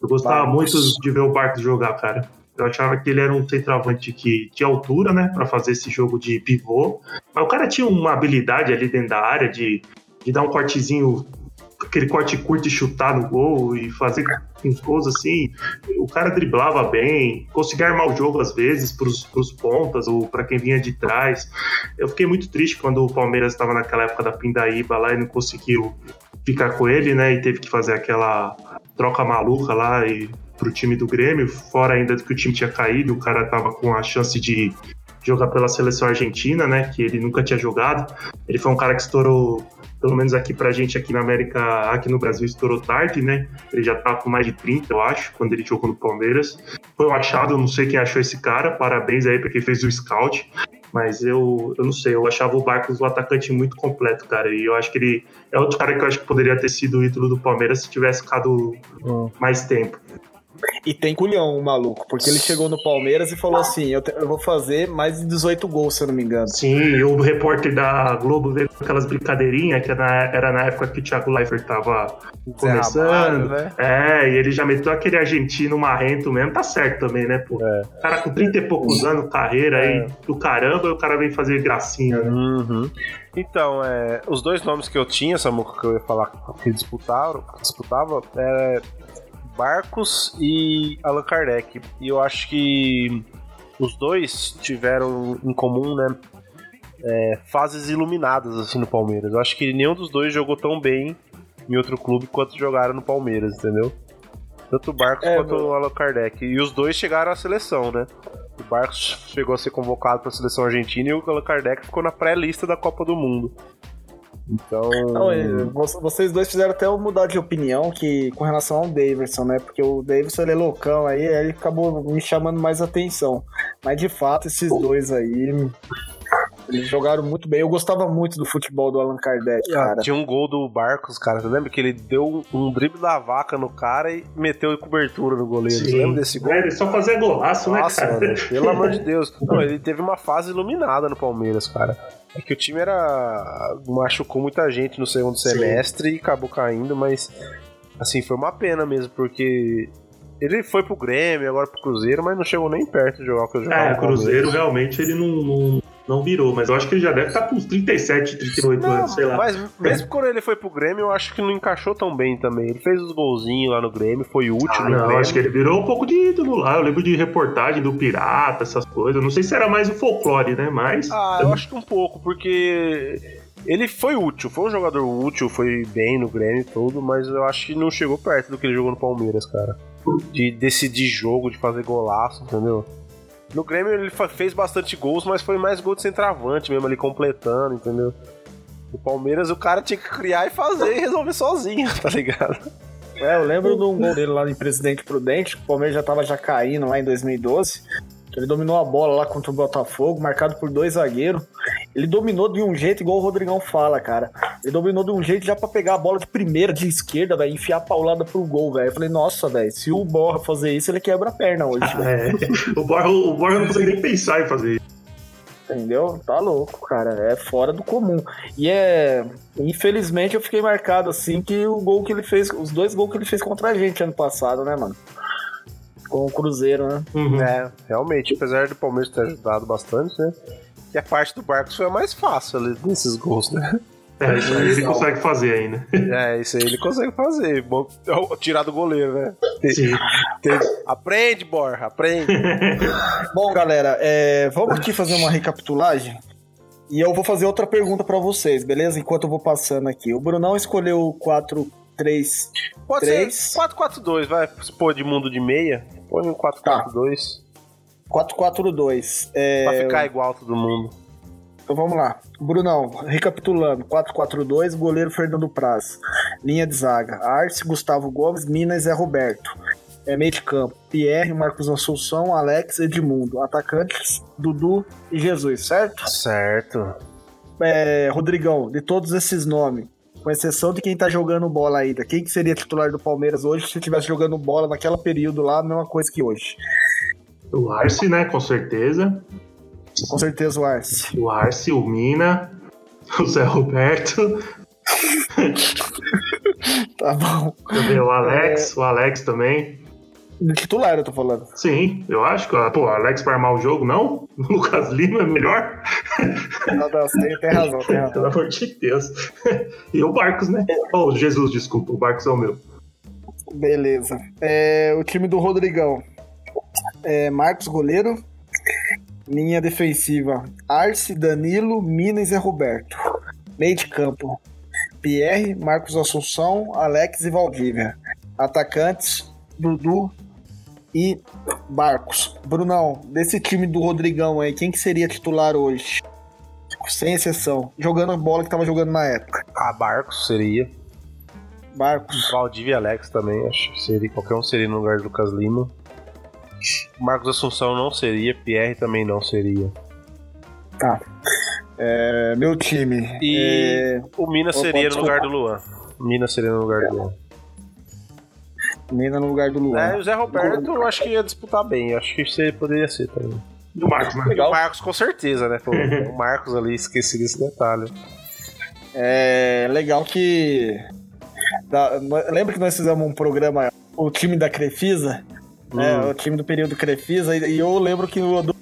Eu gostava Barcos. muito de ver o Barcos jogar, cara. Eu achava que ele era um centroavante que tinha altura, né, Pra fazer esse jogo de pivô. Mas o cara tinha uma habilidade ali dentro da área de, de dar um cortezinho, aquele corte curto e chutar no gol e fazer uns gols assim. O cara driblava bem, conseguia armar o jogo às vezes pros, pros pontas ou para quem vinha de trás. Eu fiquei muito triste quando o Palmeiras estava naquela época da Pindaíba lá e não conseguiu ficar com ele, né? E teve que fazer aquela troca maluca lá e pro time do Grêmio, fora ainda que o time tinha caído, o cara tava com a chance de jogar pela seleção argentina, né? Que ele nunca tinha jogado. Ele foi um cara que estourou, pelo menos aqui pra gente, aqui na América, aqui no Brasil, estourou tarde, né? Ele já tá com mais de 30, eu acho, quando ele jogou no Palmeiras. Foi um achado, não sei quem achou esse cara, parabéns aí pra quem fez o scout. Mas eu, eu não sei, eu achava o Barcos um atacante muito completo, cara. E eu acho que ele é outro cara que eu acho que poderia ter sido o ídolo do Palmeiras se tivesse ficado mais tempo. E tem culhão o maluco, porque ele chegou no Palmeiras e falou assim: eu, te- eu vou fazer mais de 18 gols, se eu não me engano. Sim, e o repórter da Globo veio com aquelas brincadeirinhas que era na, época que o Thiago Leifert tava começando. né? É, e ele já meteu aquele argentino marrento mesmo, tá certo também, né, pô? É. O cara com 30 e poucos anos, carreira aí É. do caramba, e o cara vem fazer gracinha, né? Uhum. Então, é, os dois nomes que eu tinha, Samuca, que eu ia falar que disputaram, disputava, é Barcos e Allan Kardec. E eu acho que os dois tiveram em comum, né? é, fases iluminadas assim no Palmeiras. Eu acho que nenhum dos dois jogou tão bem em outro clube quanto jogaram no Palmeiras, entendeu? Tanto o Barcos É, quanto mano. o Allan Kardec. E os dois chegaram à seleção, né? O Barcos chegou a ser convocado para a seleção argentina e o Allan Kardec ficou na pré-lista da Copa do Mundo. Então. Não, é, vo- vocês dois fizeram até eu mudar de opinião que com relação ao Davidson, né? Porque o Davidson ele é loucão aí ele acabou me chamando mais atenção. Mas de fato, esses dois aí. Eles jogaram muito bem. Eu gostava muito do futebol do Allan Kardec, cara. Tinha um gol do Barcos, cara. Você lembra que ele deu um drible da vaca no cara e meteu cobertura no goleiro? Você lembra desse gol? É, ele só fazia golaço, Nossa, né, cara? mano, pelo amor de Deus. Não, ele teve uma fase iluminada no Palmeiras, cara. É que o time era. machucou muita gente no segundo semestre e acabou caindo, mas. Assim, foi uma pena mesmo, porque. Ele foi pro Grêmio, agora pro Cruzeiro, mas não chegou nem perto de jogar o que eu jogava. É, o Cruzeiro realmente ele não, não, não virou, mas eu acho que ele já deve estar com uns 37, 38 Não, anos, sei lá. Mas mesmo quando ele foi pro Grêmio, eu acho que não encaixou tão bem também. Ele fez os golzinhos lá no Grêmio, foi útil Ah, no não, Grêmio. acho que ele virou um pouco de ídolo lá. Eu lembro de reportagem do Pirata, essas coisas. Não sei se era mais o folclore, né? Mas. Ah, eu acho que um pouco, porque ele foi útil, foi um jogador útil, foi bem no Grêmio e tudo, mas eu acho que não chegou perto do que ele jogou no Palmeiras, cara. De decidir jogo, de fazer golaço, entendeu? No Grêmio ele fez bastante gols, mas foi mais gol de centroavante mesmo, ali completando, entendeu? No Palmeiras o cara tinha que criar e fazer e resolver sozinho, tá ligado? É, eu lembro de um gol dele lá em Presidente Prudente, que o Palmeiras já tava já caindo lá em 2012. Ele dominou a bola lá contra o Botafogo, marcado por dois zagueiros. Ele dominou de um jeito, igual o Rodrigão fala, cara. Ele dominou de um jeito já pra pegar a bola de primeira, de esquerda, velho, enfiar a paulada pro gol, velho. Eu falei, nossa, velho, se o Borra fazer isso, ele quebra a perna hoje, velho. É, o Borja, o Borja não consegue nem pensar em fazer isso. Entendeu? Tá louco, cara. É fora do comum. E é. Infelizmente eu fiquei marcado assim que o gol que ele fez, os dois gols que ele fez contra a gente ano passado, né, mano? Com o Cruzeiro, né? Uhum. É, realmente, apesar do Palmeiras ter ajudado bastante, né? E a parte do Barcos foi a mais fácil ali desses gols, né? É, isso aí ele consegue fazer ainda. É, isso aí ele consegue fazer. Bom, tirar do goleiro, né? Sim. Tem- Aprende, Borja, aprende. Bom, galera, é, vamos aqui fazer uma recapitulagem. E eu vou fazer outra pergunta pra vocês, beleza? Enquanto eu vou passando aqui. O Brunão escolheu o 4-3. Pode Três. ser 4-4-2, vai. Se pôr de mundo de meia, põe um 4-4-2. 4-4-2. É, Pra ficar igual todo mundo. Então vamos lá. Brunão, recapitulando: 4-4-2, goleiro Fernando Praz. Linha de zaga: Arce, Gustavo Gomes, Minas e Zé Roberto. É meio de campo: Pierre, Marcos Assunção, Alex, Edmundo. Atacantes: Dudu e Jesus, certo? Certo. É, Rodrigão, de todos esses nomes, com exceção de quem tá jogando bola ainda, quem que seria titular do Palmeiras hoje se estivesse jogando bola naquela período lá, a mesma coisa que hoje? O Arce, né? Com certeza. Com certeza o Arce. O Arce, o Mina, o Zé Roberto, Tá bom. também o Alex, o Alex também. De titular eu tô falando. Sim, eu acho que, pô, o Alex pra armar o jogo, não? O Lucas Lima é melhor? Não, não, tem, tem razão, tem razão. Pelo amor de Deus. E o Barcos, né? Oh, Jesus, desculpa, o Barcos é o meu. Beleza. É, o time do Rodrigão. É, Marcos Goleiro. Linha defensiva. Arce, Danilo, Minas e Roberto. Meio de campo. Pierre, Marcos Assunção, Alex e Valdívia. Atacantes, Dudu e Barcos. Brunão, desse time do Rodrigão aí, quem que seria titular hoje? Sem exceção. Jogando a bola que tava jogando na época. Ah, Barcos seria. Barcos. Valdívia e Alex também, acho que seria. Qualquer um seria no lugar do Lucas Lima. Marcos Assunção não seria, Pierre também não seria. É, meu time. E É, o Minas seria no lugar do Luan. Minas seria no lugar do Luan. Mina no lugar do Luan. É, o Zé Roberto eu acho que ia disputar bem. eu Acho que você poderia ser também. E o Marcos, né? E o Marcos com certeza, né? Pô, o Marcos ali, esqueci desse detalhe. É legal que. da- lembra que nós fizemos um programa, o time da Crefisa? né, Hum. o time do período Crefisa, e, e eu lembro que o do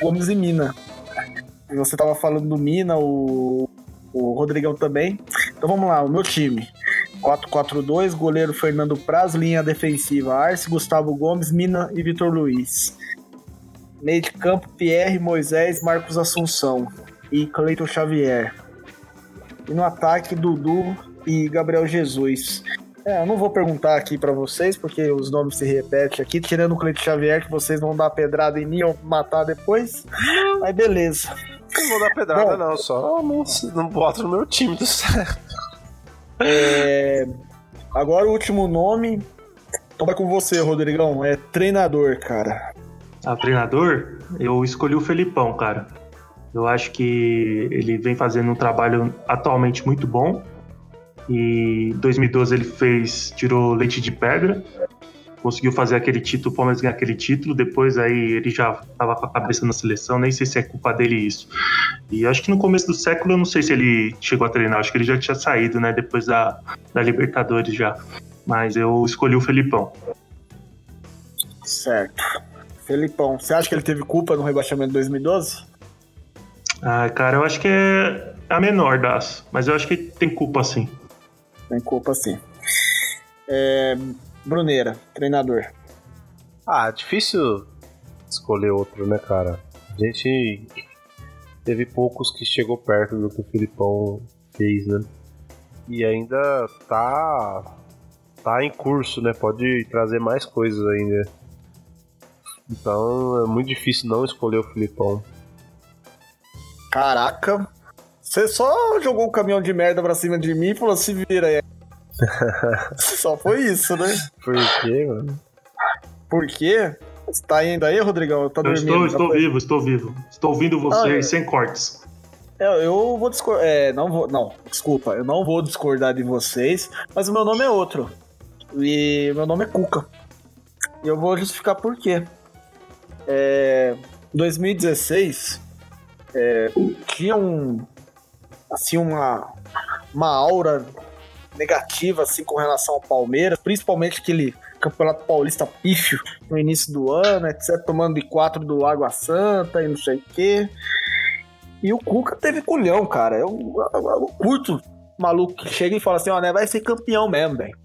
Gomes e Mina. E você tava falando do Mina, o, o Rodrigão também. Então vamos lá, o meu time. 4-4-2, goleiro Fernando Praz, linha defensiva Arce, Gustavo Gomes, Mina e Vitor Luiz. Meio de campo, Pierre, Moisés, Marcos Assunção e Cleiton Xavier. E no ataque, Dudu e Gabriel Jesus. É, eu não vou perguntar aqui para vocês, porque os nomes se repetem aqui, tirando o Cleiton Xavier, que vocês vão dar pedrada em mim ou matar depois. Mas beleza. Não vou dar pedrada, Bom, não, só não, não boto no meu time do certo. É, agora o último nome. Então vai com você, Rodrigão. É treinador, cara. Ah, treinador? Eu escolhi o Felipão, cara. Eu acho que ele vem fazendo um trabalho atualmente muito bom. E em 2012 ele fez, tirou leite de pedra, conseguiu fazer aquele título, o Palmeiras ganhar aquele título. Depois aí ele já estava com a cabeça na seleção, nem sei se é culpa dele isso. E acho que no começo do século eu não sei se ele chegou a treinar, acho que ele já tinha saído, né, depois da, da Libertadores já. Mas eu escolhi o Felipão. Certo. Felipão, você acha que ele teve culpa no rebaixamento de 2012? Ah, cara, eu acho que é a menor das, mas eu acho que tem culpa sim. Tem culpa sim. É, Bruneira, treinador. Ah, difícil escolher outro, né, cara? A gente teve poucos que chegou perto do que o Filipão fez, né? E ainda tá tá em curso, né? Pode trazer mais coisas ainda. Então é muito difícil não escolher o Filipão. Caraca, você só jogou o um caminhão de merda pra cima de mim e falou: se vira aí. Só foi isso, né? Por quê, mano? Por quê? Você tá indo aí, Rodrigão? Tá dormindo? Eu estou, estou vivo, estou vivo. Estou ouvindo vocês ah, é. sem cortes. É, eu vou discordar. É, não vou. Não, desculpa, eu não vou discordar de vocês, mas o meu nome é outro. E meu nome é Cuca. E eu vou justificar por quê. É, 2016 é, tinha um assim uma uma aura negativa assim com relação ao Palmeiras, principalmente aquele Campeonato Paulista pífio no início do ano, etc, tomando de quatro do Água Santa e não sei o quê. E o Cuca teve culhão, cara. Eu, eu, eu curto maluco que chega e fala assim, ó, né, vai ser campeão mesmo, velho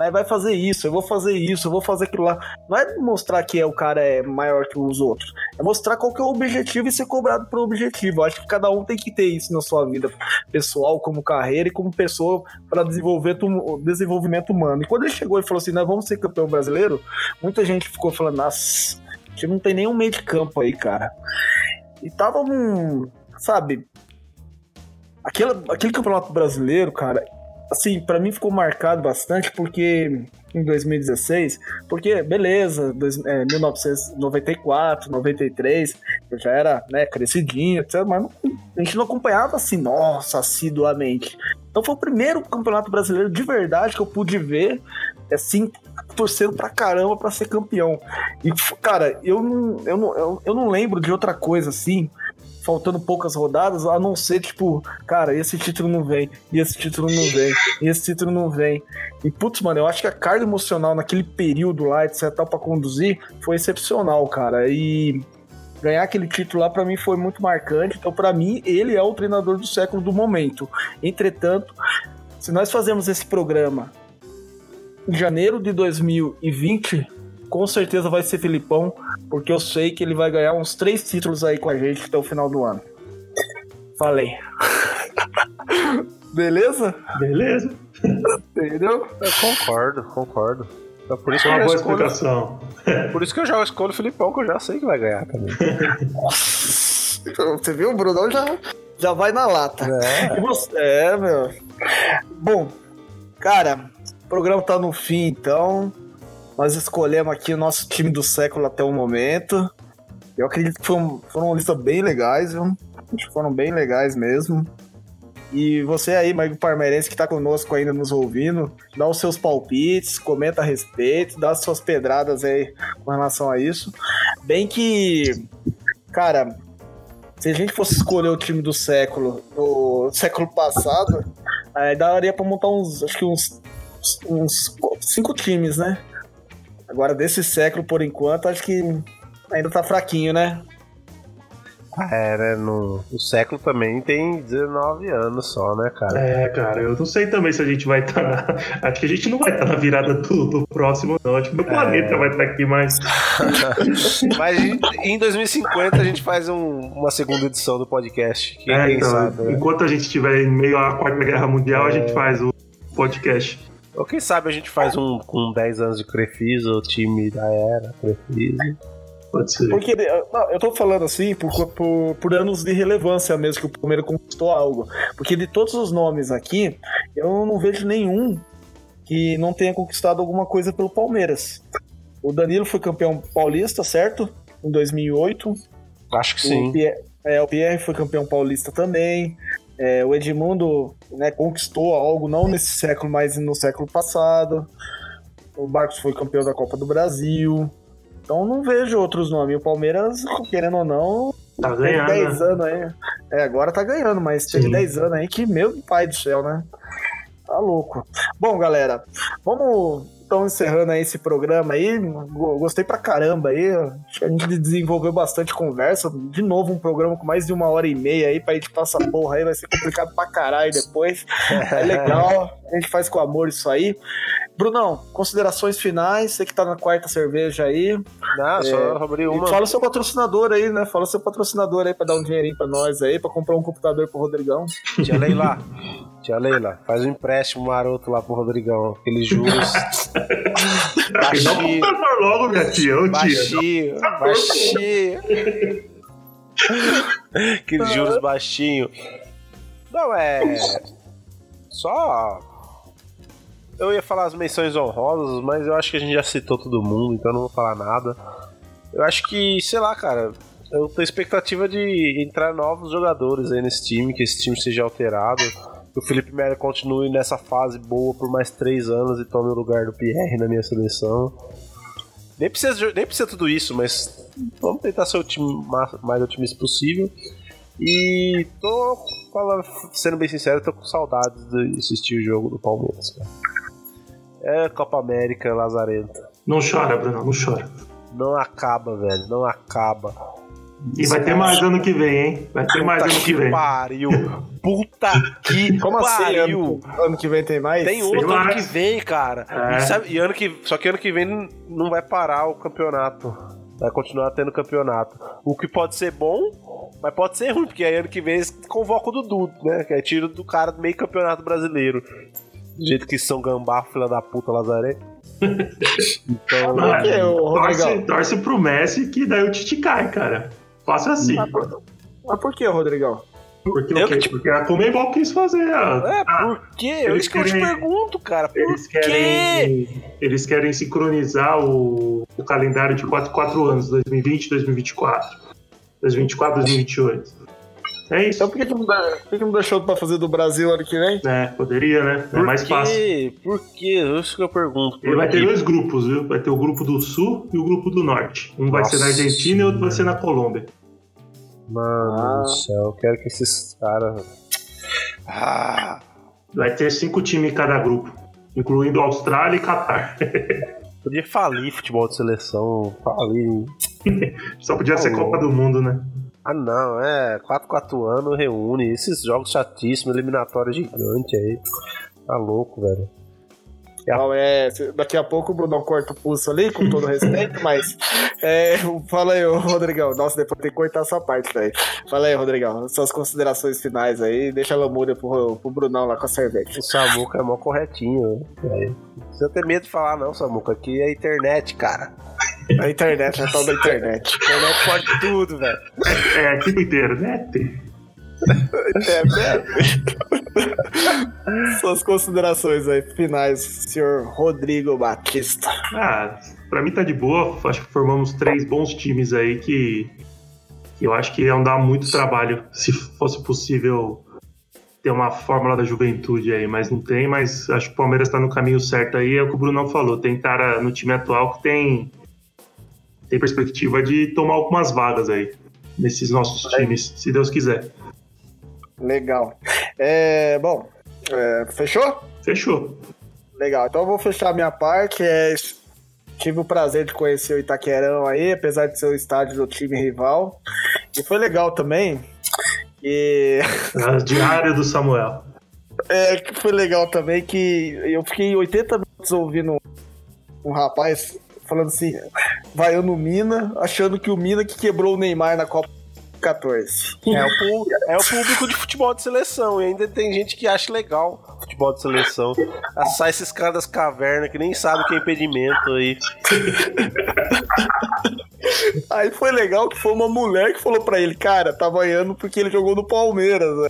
né, vai fazer isso, eu vou fazer isso, eu vou fazer aquilo lá. Não é mostrar que é, o cara é maior que os outros, é mostrar qual que é o objetivo e ser cobrado pelo objetivo. Eu acho que cada um tem que ter isso na sua vida pessoal, como carreira e como pessoa para desenvolver desenvolvimento humano. E quando ele chegou e falou assim, nós vamos ser campeão brasileiro, muita gente ficou falando, nossa, a gente não tem nenhum meio de campo aí, cara. E tava um, sabe, aquele, aquele campeonato brasileiro, cara, assim, para mim ficou marcado bastante porque em 2016, porque beleza, dois, é, 1994, 93, eu já era, né, crescidinho, etc, mas não, a gente não acompanhava assim, nossa, assiduamente. Então foi o primeiro campeonato brasileiro de verdade que eu pude ver, assim, torcendo pra caramba pra ser campeão. E, cara, eu não, eu não, eu, eu não lembro de outra coisa assim faltando poucas rodadas, a não ser, tipo, cara, esse título não vem, e esse título não vem, e esse título não vem. E, putz, mano, eu acho que a carga emocional naquele período lá, etc, tal, pra conduzir, foi excepcional, cara. E ganhar aquele título lá para mim foi muito marcante. Então, para mim, ele é o treinador do século do momento. Entretanto, se nós fazemos esse programa em janeiro de 2020, com certeza vai ser Filipão, porque eu sei que ele vai ganhar uns três títulos aí com a gente até o final do ano. Falei. Beleza? Beleza. Entendeu? Eu concordo, concordo. É por isso que uma boa escolho... explicação. Por isso que eu já escolho o Filipão, que eu já sei que vai ganhar também. Você viu? O Brunão já, já vai na lata. É. Você... é, meu. Bom, cara, o programa tá no fim, então. Nós escolhemos aqui o nosso time do século até o momento. Eu acredito que foram, foram uma lista bem legais, viu? Foram bem legais mesmo. E você aí, Maigo Parmeirense, que tá conosco ainda nos ouvindo, dá os seus palpites, comenta a respeito, dá as suas pedradas aí com relação a isso. Bem que, cara, se a gente fosse escolher o time do século, do século passado, aí daria pra montar uns, acho que uns, uns cinco times, né? Agora, desse século, por enquanto, acho que ainda tá fraquinho, né? É, né? No, o século também tem 19 anos só, né, cara? É, cara, eu não sei também se a gente vai estar na. Acho que a gente não vai estar na virada do, do próximo, não. Acho que o planeta vai estar aqui mais. Mas em 2050 a gente faz um- uma segunda edição do podcast. Quem, É, quem então, sabe, né? enquanto a gente estiver em meio à Quarta Guerra Mundial, a gente faz o podcast. Ou quem sabe a gente faz um com 10 anos de Crefisa, o time da era, Crefisa. Pode ser. Porque não, eu tô falando assim por, por, por anos de relevância mesmo que o Palmeiras conquistou algo. Porque de todos os nomes aqui, eu não vejo nenhum que não tenha conquistado alguma coisa pelo Palmeiras. O Danilo foi campeão paulista, certo? Em 2008. Acho que O sim. Pierre, é, o Pierre foi campeão paulista também. É, o Edmundo né, conquistou algo não nesse século, mas no século passado. O Barcos foi campeão da Copa do Brasil. Então não vejo outros nomes. O Palmeiras, querendo ou não, Tá teve ganhando. 10 né? anos aí. É, agora tá ganhando, mas teve Sim. 10 anos aí que, meu pai do céu, né? Tá louco. Bom, galera, vamos então encerrando aí esse programa aí. Go- Gostei pra caramba aí. Acho que a gente desenvolveu bastante conversa. De novo, um programa com mais de uma hora e meia aí pra gente passar porra aí. Vai ser complicado pra caralho depois. É legal. A gente faz com amor isso aí. Brunão, considerações finais. Você que tá na quarta cerveja aí. Não, só É, abrir E uma. fala o seu patrocinador aí, né? Fala o seu patrocinador aí pra dar um dinheirinho pra nós aí, pra comprar um computador pro Rodrigão. Tia Leila. Tia Leila, faz um empréstimo maroto lá pro Rodrigão. Aqueles juros baixinho, computador logo, minha tia. Ô, tia. baixinho, baixinho. Aqueles juros baixinho. Não, é. Só. Eu ia falar as menções honrosas, mas eu acho que a gente já citou todo mundo, então eu não vou falar nada. Eu acho que, sei lá, cara, eu tenho expectativa de entrar novos jogadores aí nesse time, que esse time seja alterado, que o Felipe Melo continue nessa fase boa por mais três anos e tome o lugar do Pierre na minha seleção. Nem precisa, nem precisa tudo isso, mas vamos tentar ser o time ma- mais otimista possível. E tô falando, sendo bem sincero, tô com saudades de assistir o jogo do Palmeiras, cara. É Copa América, Lazarento. Não chora, Bruno, não chora. Não acaba, velho, não acaba. E vai ter mais ano que vem, hein? Vai ter mais Puta ano que vem. pariu. Puta que Como assim? pariu. Ano, ano que vem tem mais? Tem outro ano que vem, cara. É. E, sabe- e ano que, só que ano que vem não- não vai parar o campeonato. Vai continuar tendo campeonato. O que pode ser bom, mas pode ser ruim, porque aí ano que vem eles convocam o Dudu, né? Que é tiro do cara do meio campeonato brasileiro. Do jeito que são gambá, filha da puta, Lazaré. Então. Por que, ô, torce, Rodrigão? torce pro Messi que daí o Tite cai, cara. Faça assim. Mas por que, Rodrigão? Porque, Eu o quê? que te- Porque a Comembol quis fazer. a- É, a- por quê? É eles isso que eu te querem- pergunto, cara. Por Eles quê? querem, eles querem sincronizar o, o calendário de 4, 4 anos, 2020 2024. 2024, 2028. É isso. Então por que, que, não, dá- por que, que não deixou pra fazer do Brasil ano que vem? É, poderia, né? É Por mais quê? fácil. Por quê? Isso que eu pergunto. Ele vai ter dois grupos, viu? Vai ter o grupo do Sul e o grupo do Norte. Um vai ser na Nossa Argentina e outro vai ser na Colômbia. Mano Ah. do céu, eu quero que esses caras. Ah, Vai ter cinco times em cada grupo, incluindo Austrália e Catar. podia falir futebol de seleção, falir. Só podia ser Tá Copa do Mundo, né? Ah, não, é 4 4 anos reúne esses jogos chatíssimos, eliminatório gigante aí. Tá louco, velho. Não, é, daqui a pouco o Brunão corta o pulso ali, com todo respeito, mas. É, fala aí, Rodrigão. Nossa, depois tem que cortar essa parte, velho. Fala aí, Rodrigão. Suas considerações finais aí. Deixa a lamúria pro, pro Brunão lá com a cerveja. O Samuca é mó corretinho, né? Não precisa ter medo de falar, não, Samuca. Aqui é internet, cara. A internet, a tal da internet. Internet pode tudo, velho. É, tipo inteiro, né? Tem- É, né? Suas considerações aí finais, senhor Rodrigo Batista. Ah, pra mim tá de boa. Acho que formamos três bons times aí que, que eu acho que iam dar muito trabalho se fosse possível ter uma fórmula da juventude aí, mas não tem. Mas acho que o Palmeiras tá no caminho certo aí. É o que o Brunão falou. Tem cara no time atual que tem, tem perspectiva de tomar algumas vagas aí nesses nossos times, se Deus quiser. Legal. É, bom, é, fechou? Fechou. Legal, então eu vou fechar a minha parte. É, tive o prazer de conhecer o Itaquerão aí, apesar de ser o estádio do time rival. E foi legal também. E. A diária do Samuel. É, que foi legal também que eu fiquei 80 minutos ouvindo um rapaz falando assim, vaiando o Mina, achando que o Mina que quebrou o Neymar na Copa 14. É o, é o público de futebol de seleção, e ainda tem gente que acha legal futebol de seleção. Sai esses caras das cavernas que nem sabe o que é impedimento aí. Aí foi legal que foi uma mulher que falou pra ele, cara, tá vaiando porque ele jogou no Palmeiras, né?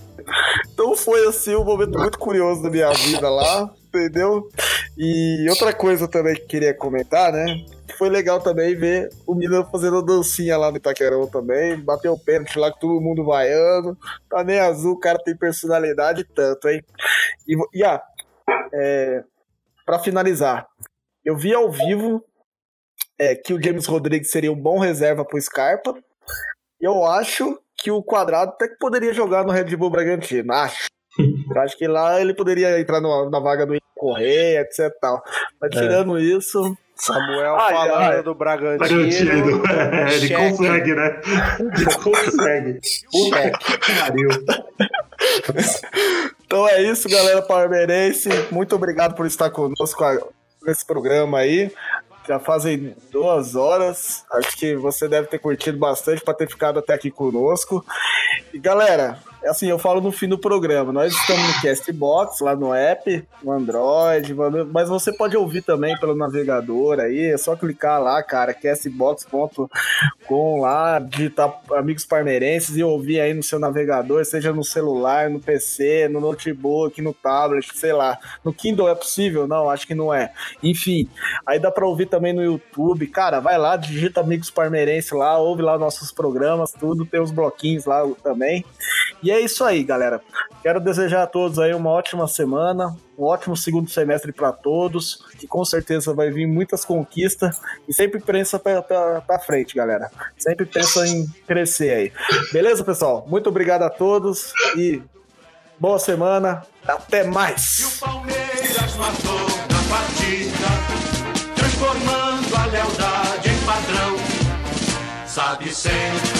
Então foi assim um momento muito curioso da minha vida lá, entendeu? E outra coisa também que queria comentar, né? Foi legal também ver o Milan fazendo a dancinha lá no Itaquerão também. Bateu o pênalti lá com todo mundo vaiando. Tá nem azul, o cara tem personalidade tanto, hein? E, e ah, é, pra finalizar, eu vi ao vivo é, que o James Rodrigues seria um bom reserva pro Scarpa. Eu acho que o Quadrado até que poderia jogar no Red Bull Bragantino. Acho. Eu acho que lá ele poderia entrar no, na vaga do Correia, etc. Tal. Mas tirando é. isso. Samuel ai, falando ai. do Bragantino. Bragantino. É, ele consegue, né? Ele consegue. Puta que pariu. Então é isso, galera palmeirense. Muito obrigado por estar conosco nesse programa aí. Já fazem duas horas. Acho que você deve ter curtido bastante para ter ficado até aqui conosco. E galera, assim, eu falo no fim do programa. Nós estamos no Castbox, lá no app, no Android, mas você pode ouvir também pelo navegador aí. É só clicar lá, cara, castbox.com lá, digitar Amigos Parmeirenses e ouvir aí no seu navegador, seja no celular, no PC, no notebook, no tablet, sei lá. No Kindle é possível? Não, acho que não é. Enfim, aí dá pra ouvir também no YouTube. Cara, vai lá, digita Amigos Parmeirenses lá, ouve lá nossos programas, tudo, tem os bloquinhos lá também. E é isso aí, galera. Quero desejar a todos aí uma ótima semana, um ótimo segundo semestre para todos, que com certeza vai vir muitas conquistas e sempre pensa para frente, galera. Sempre pensa em crescer aí. Beleza, pessoal? Muito obrigado a todos e boa semana. Até mais. E o Palmeiras matou na partida, transformando a lealdade em padrão. Sabe sempre